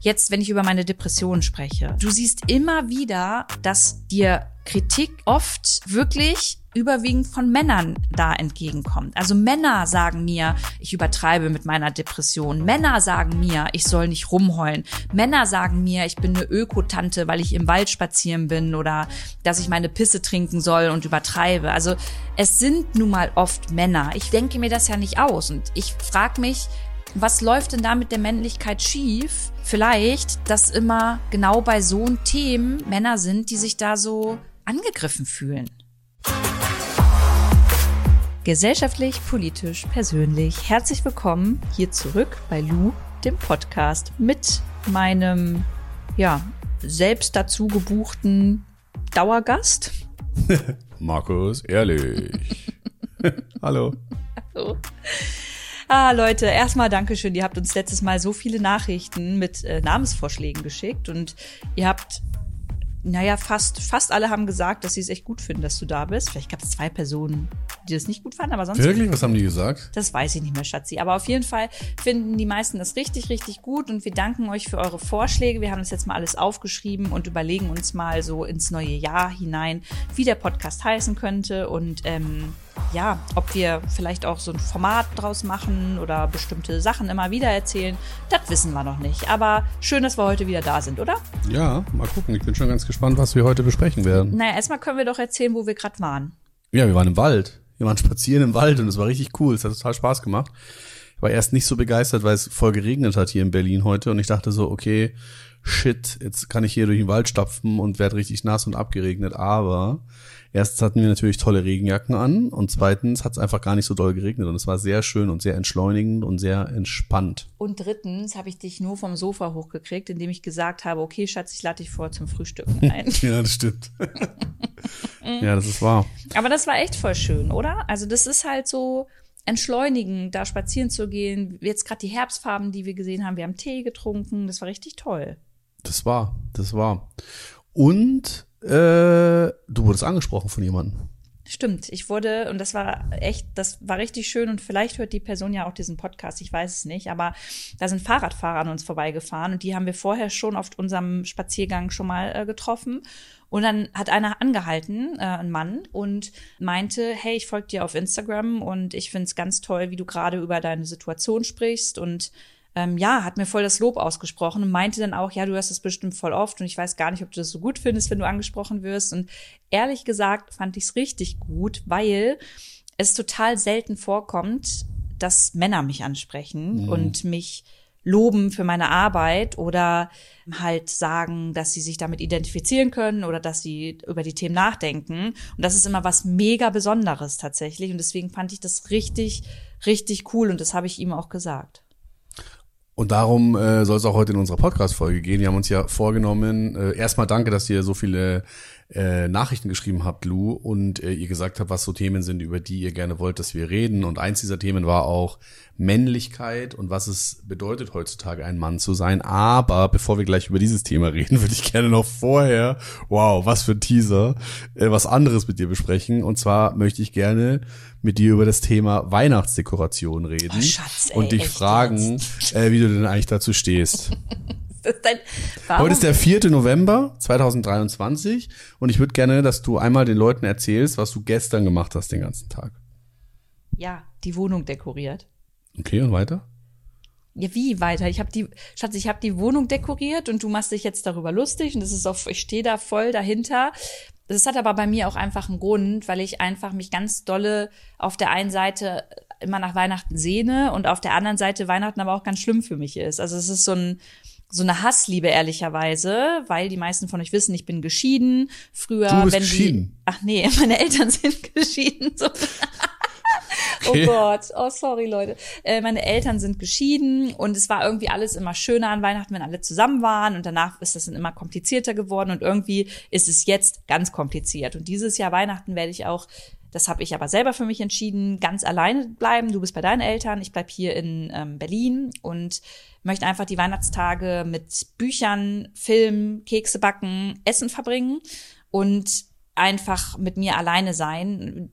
jetzt, wenn ich über meine Depression spreche, du siehst immer wieder, dass dir Kritik oft wirklich überwiegend von Männern da entgegenkommt. Also Männer sagen mir, ich übertreibe mit meiner Depression. Männer sagen mir, ich soll nicht rumheulen. Männer sagen mir, ich bin eine Ökotante, weil ich im Wald spazieren bin oder dass ich meine Pisse trinken soll und übertreibe. Also es sind nun mal oft Männer. Ich denke mir das ja nicht aus und ich frage mich, was läuft denn da mit der Männlichkeit schief? Vielleicht, dass immer genau bei so Themen Männer sind, die sich da so angegriffen fühlen. Gesellschaftlich, politisch, persönlich. Herzlich willkommen hier zurück bei Lou, dem Podcast mit meinem, ja, selbst dazu gebuchten Dauergast. Markus, ehrlich. Hallo. Hallo. Ah, Leute, erstmal Dankeschön. Ihr habt uns letztes Mal so viele Nachrichten mit äh, Namensvorschlägen geschickt und ihr habt naja, fast, fast alle haben gesagt, dass sie es echt gut finden, dass du da bist. Vielleicht gab es zwei Personen, die das nicht gut fanden, aber sonst. Wirklich? Was haben die gesagt? Das weiß ich nicht mehr, Schatzi. Aber auf jeden Fall finden die meisten das richtig, richtig gut und wir danken euch für eure Vorschläge. Wir haben das jetzt mal alles aufgeschrieben und überlegen uns mal so ins neue Jahr hinein, wie der Podcast heißen könnte und ähm, ja, ob wir vielleicht auch so ein Format draus machen oder bestimmte Sachen immer wieder erzählen, das wissen wir noch nicht. Aber schön, dass wir heute wieder da sind, oder? Ja, mal gucken. Ich bin schon ganz gespannt, was wir heute besprechen werden. Naja, erstmal können wir doch erzählen, wo wir gerade waren. Ja, wir waren im Wald. Wir waren spazieren im Wald und es war richtig cool. Es hat total Spaß gemacht. Ich war erst nicht so begeistert, weil es voll geregnet hat hier in Berlin heute und ich dachte so, okay, shit, jetzt kann ich hier durch den Wald stapfen und werde richtig nass und abgeregnet. Aber erstens hatten wir natürlich tolle Regenjacken an und zweitens hat es einfach gar nicht so doll geregnet und es war sehr schön und sehr entschleunigend und sehr entspannt. Und drittens habe ich dich nur vom Sofa hochgekriegt, indem ich gesagt habe, okay, Schatz, ich lade dich vor zum Frühstücken ein. ja, das stimmt. ja, das ist wahr. Aber das war echt voll schön, oder? Also das ist halt so entschleunigend, da spazieren zu gehen. Jetzt gerade die Herbstfarben, die wir gesehen haben, wir haben Tee getrunken, das war richtig toll. Das war, das war. Und äh, du wurdest angesprochen von jemandem. Stimmt, ich wurde, und das war echt, das war richtig schön und vielleicht hört die Person ja auch diesen Podcast, ich weiß es nicht, aber da sind Fahrradfahrer an uns vorbeigefahren und die haben wir vorher schon auf unserem Spaziergang schon mal äh, getroffen. Und dann hat einer angehalten, äh, ein Mann, und meinte, hey, ich folge dir auf Instagram und ich finde es ganz toll, wie du gerade über deine Situation sprichst und ähm, ja, hat mir voll das Lob ausgesprochen und meinte dann auch, ja, du hörst das bestimmt voll oft und ich weiß gar nicht, ob du das so gut findest, wenn du angesprochen wirst. Und ehrlich gesagt fand ich es richtig gut, weil es total selten vorkommt, dass Männer mich ansprechen mhm. und mich loben für meine Arbeit oder halt sagen, dass sie sich damit identifizieren können oder dass sie über die Themen nachdenken. Und das ist immer was mega Besonderes tatsächlich. Und deswegen fand ich das richtig, richtig cool und das habe ich ihm auch gesagt. Und darum äh, soll es auch heute in unserer Podcast-Folge gehen. Wir haben uns ja vorgenommen, äh, erstmal danke, dass ihr so viele äh, Nachrichten geschrieben habt, Lou, und äh, ihr gesagt habt, was so Themen sind, über die ihr gerne wollt, dass wir reden. Und eins dieser Themen war auch Männlichkeit und was es bedeutet, heutzutage ein Mann zu sein. Aber bevor wir gleich über dieses Thema reden, würde ich gerne noch vorher, wow, was für ein Teaser, äh, was anderes mit dir besprechen. Und zwar möchte ich gerne mit dir über das Thema Weihnachtsdekoration reden oh, Schatz, ey, und dich fragen, äh, wie du denn eigentlich dazu stehst. Dein, Heute ist der 4. November 2023 und ich würde gerne, dass du einmal den Leuten erzählst, was du gestern gemacht hast den ganzen Tag. Ja, die Wohnung dekoriert. Okay, und weiter? Ja, wie weiter? Ich habe die, Schatz, ich habe die Wohnung dekoriert und du machst dich jetzt darüber lustig und das ist auch, ich stehe da voll dahinter. Das hat aber bei mir auch einfach einen Grund, weil ich einfach mich ganz dolle auf der einen Seite immer nach Weihnachten sehne und auf der anderen Seite Weihnachten aber auch ganz schlimm für mich ist. Also es ist so ein, so eine Hassliebe ehrlicherweise, weil die meisten von euch wissen, ich bin geschieden. Früher, du bist wenn geschieden. die, ach nee, meine Eltern sind geschieden. So. Okay. Oh Gott, oh sorry Leute. Äh, meine Eltern sind geschieden und es war irgendwie alles immer schöner an Weihnachten, wenn alle zusammen waren und danach ist das dann immer komplizierter geworden und irgendwie ist es jetzt ganz kompliziert. Und dieses Jahr Weihnachten werde ich auch das habe ich aber selber für mich entschieden, ganz alleine bleiben. Du bist bei deinen Eltern, ich bleib hier in ähm, Berlin und möchte einfach die Weihnachtstage mit Büchern, Film, Kekse backen, Essen verbringen. Und einfach mit mir alleine sein.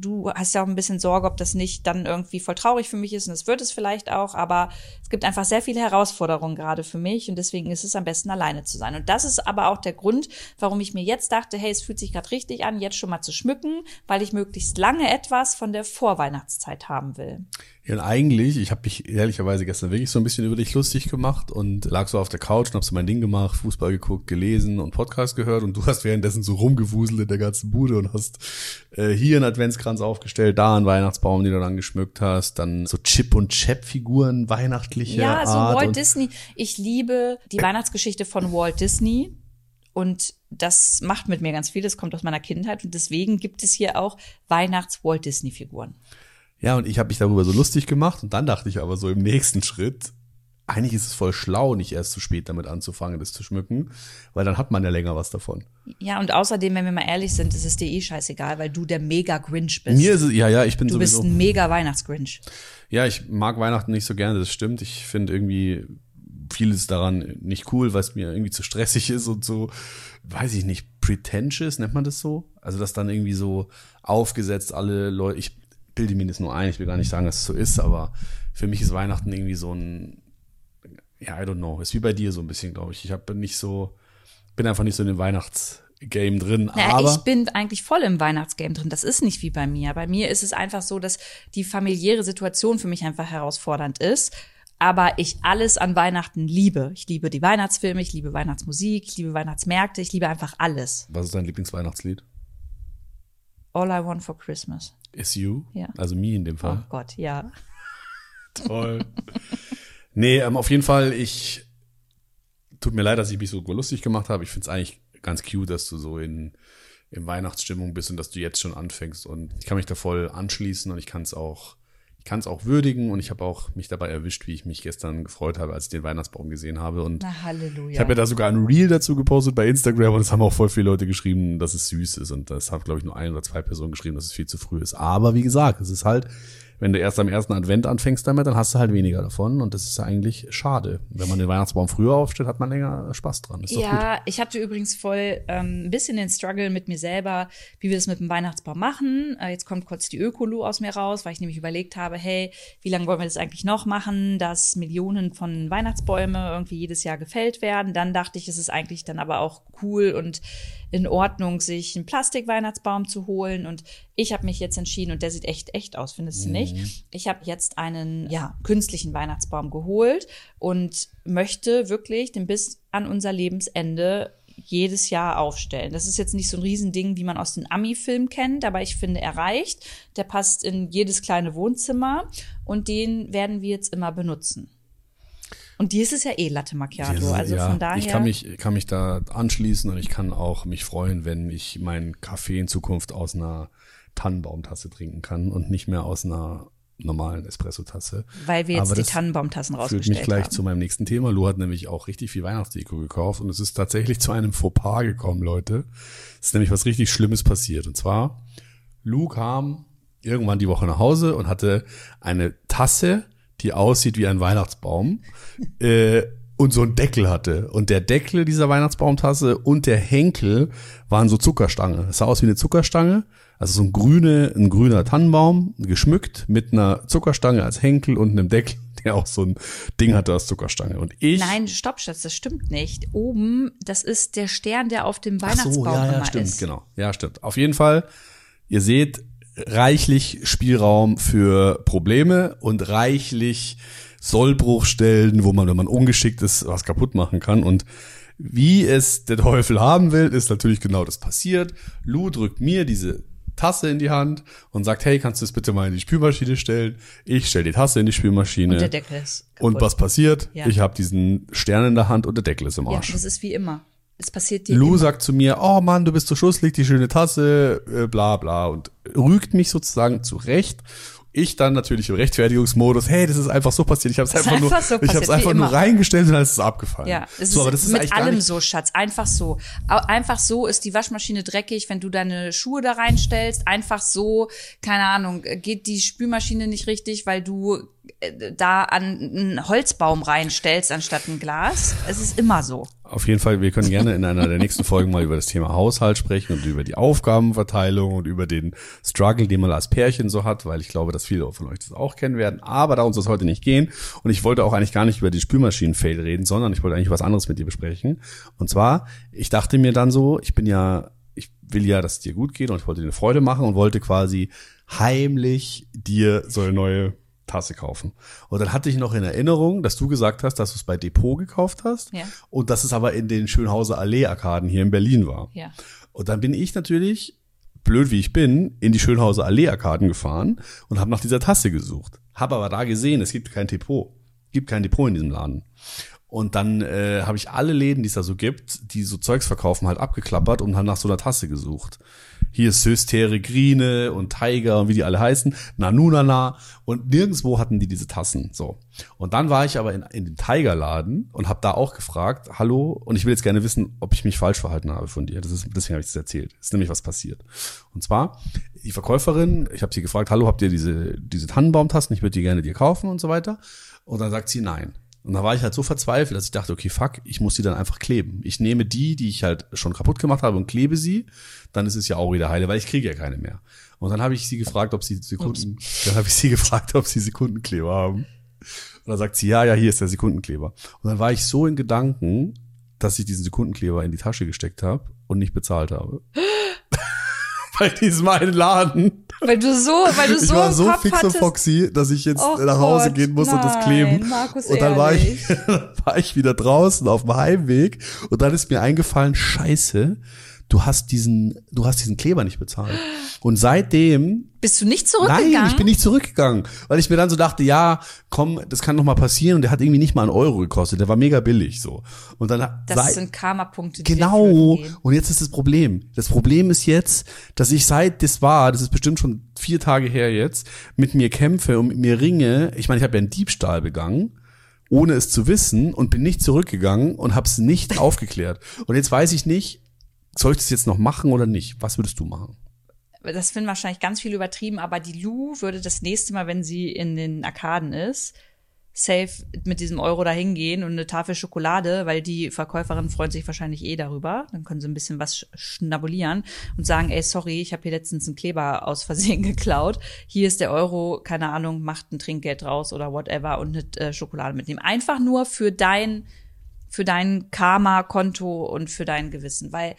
Du hast ja auch ein bisschen Sorge, ob das nicht dann irgendwie voll traurig für mich ist und das wird es vielleicht auch, aber es gibt einfach sehr viele Herausforderungen gerade für mich und deswegen ist es am besten alleine zu sein. Und das ist aber auch der Grund, warum ich mir jetzt dachte, hey, es fühlt sich gerade richtig an, jetzt schon mal zu schmücken, weil ich möglichst lange etwas von der Vorweihnachtszeit haben will. Ja, und eigentlich, ich habe mich ehrlicherweise gestern wirklich so ein bisschen über dich lustig gemacht und lag so auf der Couch und hab so mein Ding gemacht, Fußball geguckt, gelesen und Podcast gehört und du hast währenddessen so rumgewuselt in der ganzen Bude und hast äh, hier einen Adventskranz aufgestellt, da einen Weihnachtsbaum, den du dann geschmückt hast, dann so Chip und Chap Figuren weihnachtliche Ja, Art so Walt Disney. Ich liebe die Weihnachtsgeschichte von Walt Disney. Und das macht mit mir ganz viel. Das kommt aus meiner Kindheit. Und deswegen gibt es hier auch Weihnachts-Walt Disney-Figuren. Ja, und ich habe mich darüber so lustig gemacht und dann dachte ich aber so im nächsten Schritt, eigentlich ist es voll schlau, nicht erst zu spät damit anzufangen, das zu schmücken, weil dann hat man ja länger was davon. Ja, und außerdem, wenn wir mal ehrlich sind, ist es dir eh scheißegal, weil du der Mega-Grinch bist. Mir ist es, ja, ja, ich bin du bist sowieso. ein Mega-Weihnachts-Grinch. Ja, ich mag Weihnachten nicht so gerne, das stimmt. Ich finde irgendwie vieles daran nicht cool, weil es mir irgendwie zu stressig ist und so, weiß ich nicht, pretentious, nennt man das so? Also, dass dann irgendwie so aufgesetzt alle Leute, ich bilde mir das nur ein, ich will gar nicht sagen, dass es so ist, aber für mich ist Weihnachten irgendwie so ein, ja, I don't know, ist wie bei dir so ein bisschen, glaube ich. Ich habe nicht so, bin einfach nicht so in dem Weihnachtsgame drin, Naja, aber ich bin eigentlich voll im Weihnachtsgame drin. Das ist nicht wie bei mir. Bei mir ist es einfach so, dass die familiäre Situation für mich einfach herausfordernd ist. Aber ich alles an Weihnachten liebe. Ich liebe die Weihnachtsfilme, ich liebe Weihnachtsmusik, ich liebe Weihnachtsmärkte, ich liebe einfach alles. was ist dein Lieblingsweihnachtslied? All I want for Christmas. Is You? Ja. Also Me in dem Oh Fall. Gott, ja. Toll. nee, ähm, auf jeden Fall, ich tut mir leid, dass ich mich so lustig gemacht habe. Ich finde es eigentlich ganz cute, dass du so in, in Weihnachtsstimmung bist und dass du jetzt schon anfängst. Und ich kann mich da voll anschließen und ich kann es auch, kann es auch würdigen und ich habe auch mich dabei erwischt, wie ich mich gestern gefreut habe, als ich den Weihnachtsbaum gesehen habe. Und Na, Halleluja. ich habe ja da sogar ein Reel dazu gepostet bei Instagram und es haben auch voll viele Leute geschrieben, dass es süß ist. Und das haben, glaube ich, nur ein oder zwei Personen geschrieben, dass es viel zu früh ist. Aber wie gesagt, es ist halt, wenn du erst am ersten Advent anfängst damit, dann hast du halt weniger davon. Und das ist eigentlich schade. Wenn man den Weihnachtsbaum früher aufstellt, hat man länger Spaß dran. Ist. Ja, ich hatte übrigens voll ähm, ein bisschen den Struggle mit mir selber, wie wir das mit dem Weihnachtsbaum machen. Äh, jetzt kommt kurz die Ökolu aus mir raus, weil ich nämlich überlegt habe, hey, wie lange wollen wir das eigentlich noch machen, dass Millionen von Weihnachtsbäume irgendwie jedes Jahr gefällt werden. Dann dachte ich, es ist eigentlich dann aber auch cool und in Ordnung, sich einen Plastik-Weihnachtsbaum zu holen. Und ich habe mich jetzt entschieden, und der sieht echt echt aus, findest du nicht? Ich habe jetzt einen ja, künstlichen Weihnachtsbaum geholt und möchte wirklich den bis an unser Lebensende jedes Jahr aufstellen. Das ist jetzt nicht so ein Riesending, wie man aus den Ami-Filmen kennt, aber ich finde, er reicht. Der passt in jedes kleine Wohnzimmer und den werden wir jetzt immer benutzen. Und dir ist es ja eh Latte Macchiato, Ja, also ja, von daher. Ich kann mich, kann mich da anschließen und ich kann auch mich freuen, wenn ich meinen Kaffee in Zukunft aus einer Tannenbaumtasse trinken kann und nicht mehr aus einer normalen Espresso-Tasse. weil wir jetzt Aber die das Tannenbaumtassen Führt rausgestellt mich gleich haben. zu meinem nächsten Thema. Lu hat nämlich auch richtig viel Weihnachtsdeko gekauft und es ist tatsächlich zu einem Fauxpas gekommen, Leute. Es ist nämlich was richtig Schlimmes passiert. Und zwar, Lu kam irgendwann die Woche nach Hause und hatte eine Tasse, die aussieht wie ein Weihnachtsbaum, äh, und so einen Deckel hatte. Und der Deckel dieser Weihnachtsbaumtasse und der Henkel waren so Zuckerstange. Es sah aus wie eine Zuckerstange. Also so ein grüne, ein grüner Tannenbaum, geschmückt mit einer Zuckerstange als Henkel und einem Deckel, der auch so ein Ding hatte als Zuckerstange. Und ich. Nein, stopp, Schatz, das stimmt nicht. Oben, das ist der Stern, der auf dem Ach Weihnachtsbaum so, ja, ja, immer stimmt, ist. genau. Ja, stimmt. Auf jeden Fall, ihr seht reichlich Spielraum für Probleme und reichlich Sollbruchstellen, wo man, wenn man ungeschickt ist, was kaputt machen kann. Und wie es der Teufel haben will, ist natürlich genau das passiert. Lou drückt mir diese Tasse in die Hand und sagt, hey, kannst du das bitte mal in die Spülmaschine stellen? Ich stelle die Tasse in die Spülmaschine. Und der Deckel ist kaputt. Und was passiert? Ja. Ich habe diesen Stern in der Hand und der Deckel ist im Ja, Arsch. das ist wie immer. Es passiert dir Lou immer. sagt zu mir, oh Mann, du bist so schusslig, die schöne Tasse, äh, bla bla und rügt mich sozusagen zurecht. Ich dann natürlich im Rechtfertigungsmodus, hey, das ist einfach so passiert. Ich habe es ist einfach, nur, einfach so ich wie einfach nur immer. reingestellt und dann ist es abgefallen. Ja, es so, ist, aber das ist mit allem so, Schatz. Einfach so. Einfach so ist die Waschmaschine dreckig, wenn du deine Schuhe da reinstellst. Einfach so, keine Ahnung, geht die Spülmaschine nicht richtig, weil du da an einen Holzbaum reinstellst anstatt ein Glas. Es ist immer so. auf jeden Fall, wir können gerne in einer der nächsten Folgen mal über das Thema Haushalt sprechen und über die Aufgabenverteilung und über den Struggle, den man als Pärchen so hat, weil ich glaube, dass viele von euch das auch kennen werden. Aber da uns das heute nicht gehen und ich wollte auch eigentlich gar nicht über die Spülmaschinen-Fail reden, sondern ich wollte eigentlich was anderes mit dir besprechen. Und zwar, ich dachte mir dann so, ich bin ja, ich will ja, dass es dir gut geht und ich wollte dir eine Freude machen und wollte quasi heimlich dir so eine neue Tasse kaufen. Und dann hatte ich noch in Erinnerung, dass du gesagt hast, dass du es bei Depot gekauft hast Ja. und dass es aber in den Schönhauser Allee-Arkaden hier in Berlin war. Ja. Und dann bin ich natürlich, blöd wie ich bin, in die Schönhauser Allee-Arkaden gefahren und habe nach dieser Tasse gesucht. Habe aber da gesehen, es gibt kein Depot. Gibt kein Depot in diesem Laden. Und dann äh, habe ich alle Läden, die es da so gibt, die so Zeugs verkaufen, halt abgeklappert und habe nach so einer Tasse gesucht. Hier ist Söstere Grine und Tiger und wie die alle heißen, Nanunana und nirgendwo hatten die diese Tassen. So. Und dann war ich aber in, in dem Tiger-Laden und habe da auch gefragt, hallo, und ich will jetzt gerne wissen, ob ich mich falsch verhalten habe von dir. Das ist, deswegen habe ich das erzählt. Ist nämlich was passiert. Und zwar, die Verkäuferin, ich habe sie gefragt, hallo, habt ihr diese, diese Tannenbaumtassen? Ich würde die gerne dir kaufen und so weiter. Und dann sagt sie nein. Und da war ich halt so verzweifelt, dass ich dachte, okay, fuck, ich muss die dann einfach kleben. Ich nehme die, die ich halt schon kaputt gemacht habe und klebe sie, dann ist es ja auch wieder heile, weil ich kriege ja keine mehr. Und dann habe ich sie gefragt, ob sie Sekunden, dann habe ich sie gefragt, ob sie Sekundenkleber haben. Und dann sagt sie, ja, ja, hier ist der Sekundenkleber. Und dann war ich so in Gedanken, dass ich diesen Sekundenkleber in die Tasche gesteckt habe und nicht bezahlt habe. Bei diesem einen Laden. Weil du so, weil du Ich so war im so Kopf fix und hattest. foxy, dass ich jetzt Oh nach Hause Gott, gehen muss und das nein, kleben. Markus, und dann war ich, war ich wieder draußen auf dem Heimweg und dann ist mir eingefallen, scheiße, du hast diesen, du hast diesen Kleber nicht bezahlt. Und seitdem Bist du nicht zurückgegangen? Nein, ich bin nicht zurückgegangen, weil ich mir dann so dachte, ja, komm, das kann noch mal passieren und der hat irgendwie nicht mal einen Euro gekostet, der war mega billig so. Und dann Das sei- sind Karma-Punkte. Genau. Und jetzt ist das Problem. Das Problem ist jetzt, dass ich seit das war, das ist bestimmt schon vier Tage her jetzt, mit mir kämpfe und mit mir ringe. Ich meine, ich habe ja einen Diebstahl begangen, ohne es zu wissen und bin nicht zurückgegangen und habe es nicht aufgeklärt. Und jetzt weiß ich nicht, soll ich das jetzt noch machen oder nicht? Was würdest du machen? Das finden wahrscheinlich ganz viele übertrieben, aber die Lou würde das nächste Mal, wenn sie in den Arkaden ist, safe mit diesem Euro dahin gehen und eine Tafel Schokolade, weil die Verkäuferin freut sich wahrscheinlich eh darüber. Dann können sie ein bisschen was sch- schnabulieren und sagen, ey, sorry, ich habe hier letztens einen Kleber aus Versehen geklaut. Hier ist der Euro, keine Ahnung, macht ein Trinkgeld draus oder whatever und eine äh, Schokolade mitnehmen. Einfach nur für dein, für dein Karma-Konto und für dein Gewissen. Weil,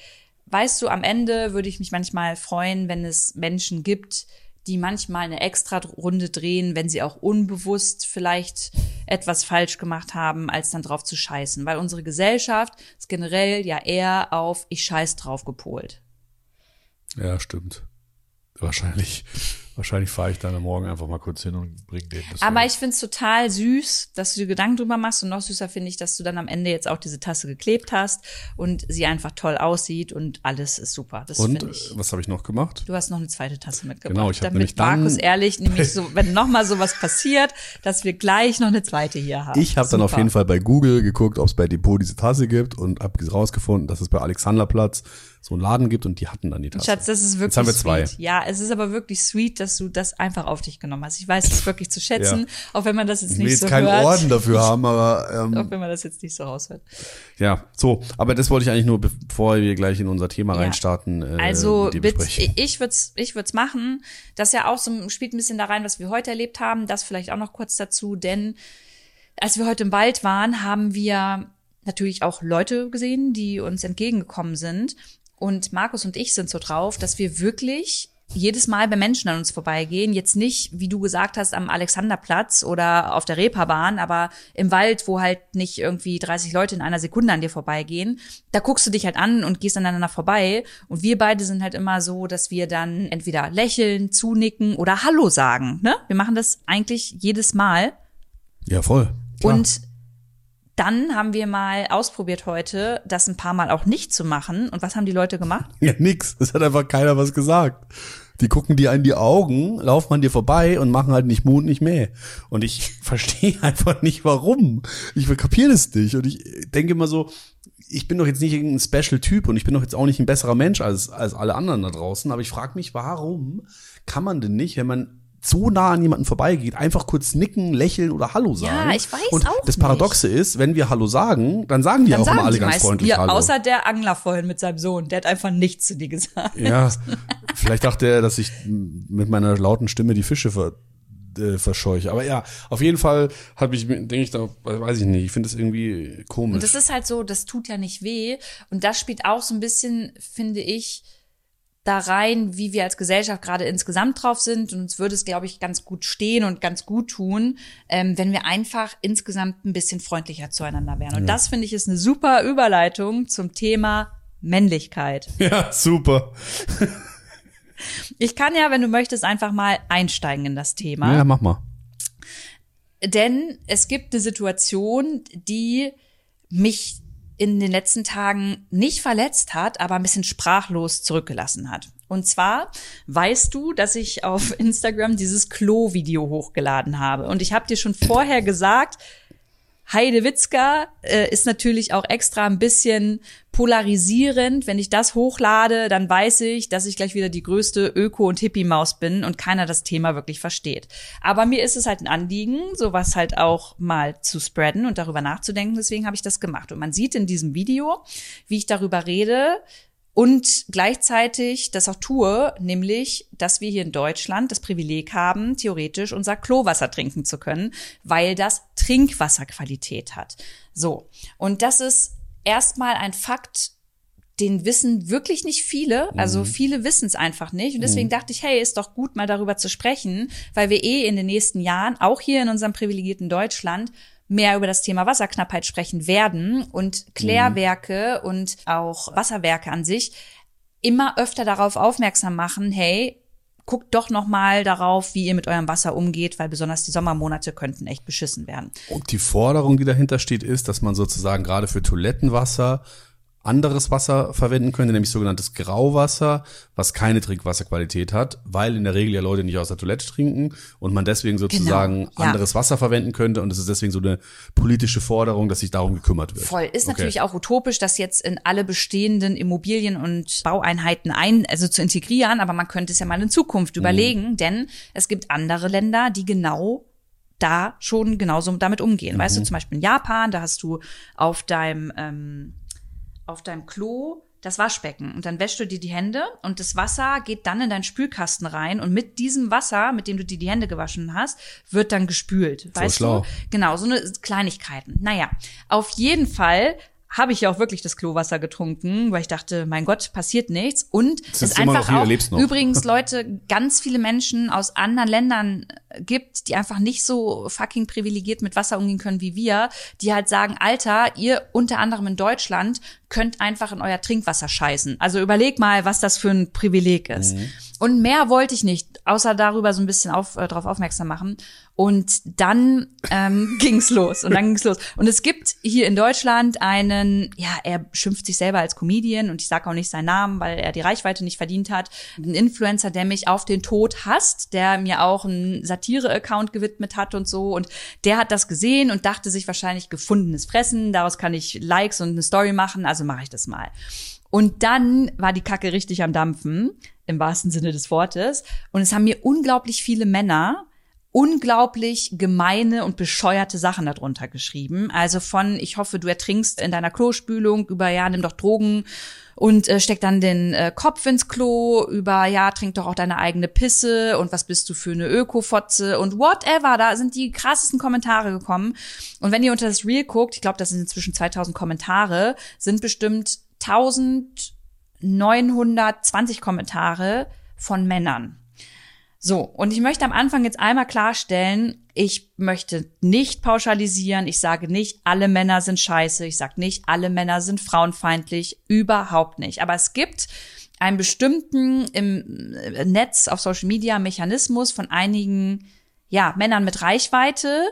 weißt du, am Ende würde ich mich manchmal freuen, wenn es Menschen gibt, die manchmal eine extra Runde drehen, wenn sie auch unbewusst vielleicht etwas falsch gemacht haben, als dann drauf zu scheißen. Weil unsere Gesellschaft ist generell ja eher auf ich scheiß drauf gepolt. Ja, stimmt. Wahrscheinlich, wahrscheinlich fahre ich dann Morgen einfach mal kurz hin und bring den das. Aber ich find's total süß, dass du dir Gedanken drüber machst und noch süßer finde ich, dass du dann am Ende jetzt auch diese Tasse geklebt hast und sie einfach toll aussieht und alles ist super. Das und finde äh, ich. was habe ich noch gemacht? Du hast noch eine zweite Tasse mitgebracht. Genau, ich hab damit nämlich dann- Markus ehrlich, nämlich so, wenn noch mal sowas passiert, dass wir gleich noch eine zweite hier haben. Ich habe dann auf jeden Fall bei Google geguckt, ob es bei Depot diese Tasse gibt und habe rausgefunden, dass es bei Alexanderplatz so einen Laden gibt und die hatten dann die Tasse. Schatz, das ist wirklich Jetzt haben wir zwei. sweet. Ja, es ist aber wirklich sweet, dass du das einfach auf dich genommen hast. Ich weiß es wirklich zu schätzen, Ja. auch wenn man das jetzt Ich will nicht jetzt so keinen hört. Orden dafür haben, aber ähm, Auch wenn man das jetzt nicht so raushört. ja, so. Aber das wollte ich eigentlich nur, bevor wir gleich in unser Thema Ja. reinstarten, äh, Also ich würde es ich würd's machen. Das ja auch so spielt ein bisschen da rein, was wir heute erlebt haben. Das vielleicht auch noch kurz dazu, denn als wir heute im Wald waren, haben wir natürlich auch Leute gesehen, die uns entgegengekommen sind. Und Markus und ich sind so drauf, dass wir wirklich jedes Mal bei Menschen an uns vorbeigehen, jetzt nicht, wie du gesagt hast, am Alexanderplatz oder auf der Reeperbahn, aber im Wald, wo halt nicht irgendwie 30 Leute in einer Sekunde an dir vorbeigehen, da guckst du dich halt an und gehst aneinander vorbei. Und wir beide sind halt immer so, dass wir dann entweder lächeln, zunicken oder Hallo sagen. Ne? Wir machen das eigentlich jedes Mal. ja, voll. Klar. Und dann haben wir mal ausprobiert heute, das ein paar Mal auch nicht zu machen. Und was haben die Leute gemacht? Ja, nix. Es hat einfach keiner was gesagt. Die gucken dir in die Augen, laufen an dir vorbei und machen halt nicht Mund, nicht mehr. Und ich verstehe einfach nicht, warum. Ich kapiere das nicht. Und ich denke immer so, ich bin doch jetzt nicht irgendein Special-Typ und ich bin doch jetzt auch nicht ein besserer Mensch als, als alle anderen da draußen. Aber ich frage mich, warum kann man denn nicht, wenn man so nah an jemanden vorbeigeht, einfach kurz nicken, lächeln oder Hallo sagen. Ja, ich weiß Und auch das Paradoxe ist, wenn wir Hallo sagen, dann sagen die Dann auch sagen immer alle ganz freundlich ja, Hallo. außer der Angler vorhin mit seinem Sohn, der hat einfach nichts zu dir gesagt. Ja, vielleicht dachte er, dass ich mit meiner lauten Stimme die Fische ver, äh, verscheuche. Aber ja, auf jeden Fall habe ich, denke ich, da weiß ich nicht, ich finde das irgendwie komisch. Und das ist halt so, das tut ja nicht weh. Und das spielt auch so ein bisschen, finde ich, da rein, wie wir als Gesellschaft gerade insgesamt drauf sind. Und uns würde es, glaube ich, ganz gut stehen und ganz gut tun, ähm, wenn wir einfach insgesamt ein bisschen freundlicher zueinander wären. Und das, finde ich, ist eine super Überleitung zum Thema Männlichkeit. ja, super. Ich kann ja, wenn du möchtest, einfach mal einsteigen in das Thema. Ja, mach mal. Denn es gibt eine Situation, die mich in den letzten Tagen nicht verletzt hat, aber ein bisschen sprachlos zurückgelassen hat. Und zwar weißt du, dass ich auf Instagram dieses Klo-Video hochgeladen habe. Und ich habe dir schon vorher gesagt, Heide Witzka äh, ist natürlich auch extra ein bisschen polarisierend. Wenn ich das hochlade, dann weiß ich, dass ich gleich wieder die größte Öko- und Hippie-Maus bin und keiner das Thema wirklich versteht. Aber mir ist es halt ein Anliegen, sowas halt auch mal zu spreaden und darüber nachzudenken. Deswegen habe ich das gemacht. Und man sieht in diesem Video, wie ich darüber rede, und gleichzeitig das auch tue, nämlich, dass wir hier in Deutschland das Privileg haben, theoretisch unser Klowasser trinken zu können, weil das Trinkwasserqualität hat. So. Und das ist erstmal ein Fakt, den wissen wirklich nicht viele. Also viele wissen es einfach nicht. Und deswegen dachte ich, hey, ist doch gut, mal darüber zu sprechen, weil wir eh in den nächsten Jahren, auch hier in unserem privilegierten Deutschland, mehr über das Thema Wasserknappheit sprechen werden und Klärwerke und auch Wasserwerke an sich immer öfter darauf aufmerksam machen, hey, guckt doch noch mal darauf, wie ihr mit eurem Wasser umgeht, weil besonders die Sommermonate könnten echt beschissen werden. Und die Forderung, die dahinter steht, ist, dass man sozusagen gerade für Toilettenwasser anderes Wasser verwenden könnte, nämlich sogenanntes Grauwasser, was keine Trinkwasserqualität hat, weil in der Regel ja Leute nicht aus der Toilette trinken und man deswegen sozusagen Genau, ja. anderes Wasser verwenden könnte und es ist deswegen so eine politische Forderung, dass sich darum gekümmert wird. Voll. Ist Okay. natürlich auch utopisch, das jetzt in alle bestehenden Immobilien und Baueinheiten ein, also zu integrieren, aber man könnte es ja mal in Zukunft überlegen, denn es gibt andere Länder, die genau da schon genauso damit umgehen. Weißt du, zum Beispiel in Japan, da hast du auf deinem, ähm, auf deinem Klo das Waschbecken und dann wäschst du dir die Hände und das Wasser geht dann in deinen Spülkasten rein und mit diesem Wasser, mit dem du dir die Hände gewaschen hast, wird dann gespült. Weißt schlau. du? Genau, so eine Kleinigkeiten. Naja, auf jeden Fall habe ich ja auch wirklich das Klowasser getrunken, weil ich dachte, mein Gott, passiert nichts. Und es ist einfach auch übrigens Leute, ganz viele Menschen aus anderen Ländern gibt, die einfach nicht so fucking privilegiert mit Wasser umgehen können wie wir, die halt sagen, Alter, ihr unter anderem in Deutschland könnt einfach in euer Trinkwasser scheißen. Also überleg mal, was das für ein Privileg ist. Mhm. Und mehr wollte ich nicht, außer darüber so ein bisschen auf, äh, darauf aufmerksam machen. Und dann ähm, ging's los. Und dann ging's los. Und es gibt hier in Deutschland einen, ja, er schimpft sich selber als Comedian und ich sage auch nicht seinen Namen, weil er die Reichweite nicht verdient hat. Ein Influencer, der mich auf den Tod hasst, der mir auch einen Satire-Account gewidmet hat und so. Und der hat das gesehen und dachte sich wahrscheinlich gefundenes Fressen. Daraus kann ich Likes und eine Story machen, also mache ich das mal. Und dann war die Kacke richtig am Dampfen, im wahrsten Sinne des Wortes. Und es haben mir unglaublich viele Männer unglaublich gemeine und bescheuerte Sachen darunter geschrieben. Also von, ich hoffe, du ertrinkst in deiner Klospülung, über, ja, nimm doch Drogen und äh, steck dann den äh, Kopf ins Klo, über, ja, trink doch auch deine eigene Pisse und was bist du für eine Ökofotze und whatever. Da sind die krassesten Kommentare gekommen. Und wenn ihr unter das Reel guckt, ich glaube, das sind inzwischen 2000 Kommentare, sind bestimmt 1920 Kommentare von Männern. So, und ich möchte am Anfang jetzt einmal klarstellen, ich möchte nicht pauschalisieren, ich sage nicht, alle Männer sind scheiße, ich sage nicht, alle Männer sind frauenfeindlich, überhaupt nicht. Aber es gibt einen bestimmten im Netz auf Social Media Mechanismus von einigen ja, Männern mit Reichweite,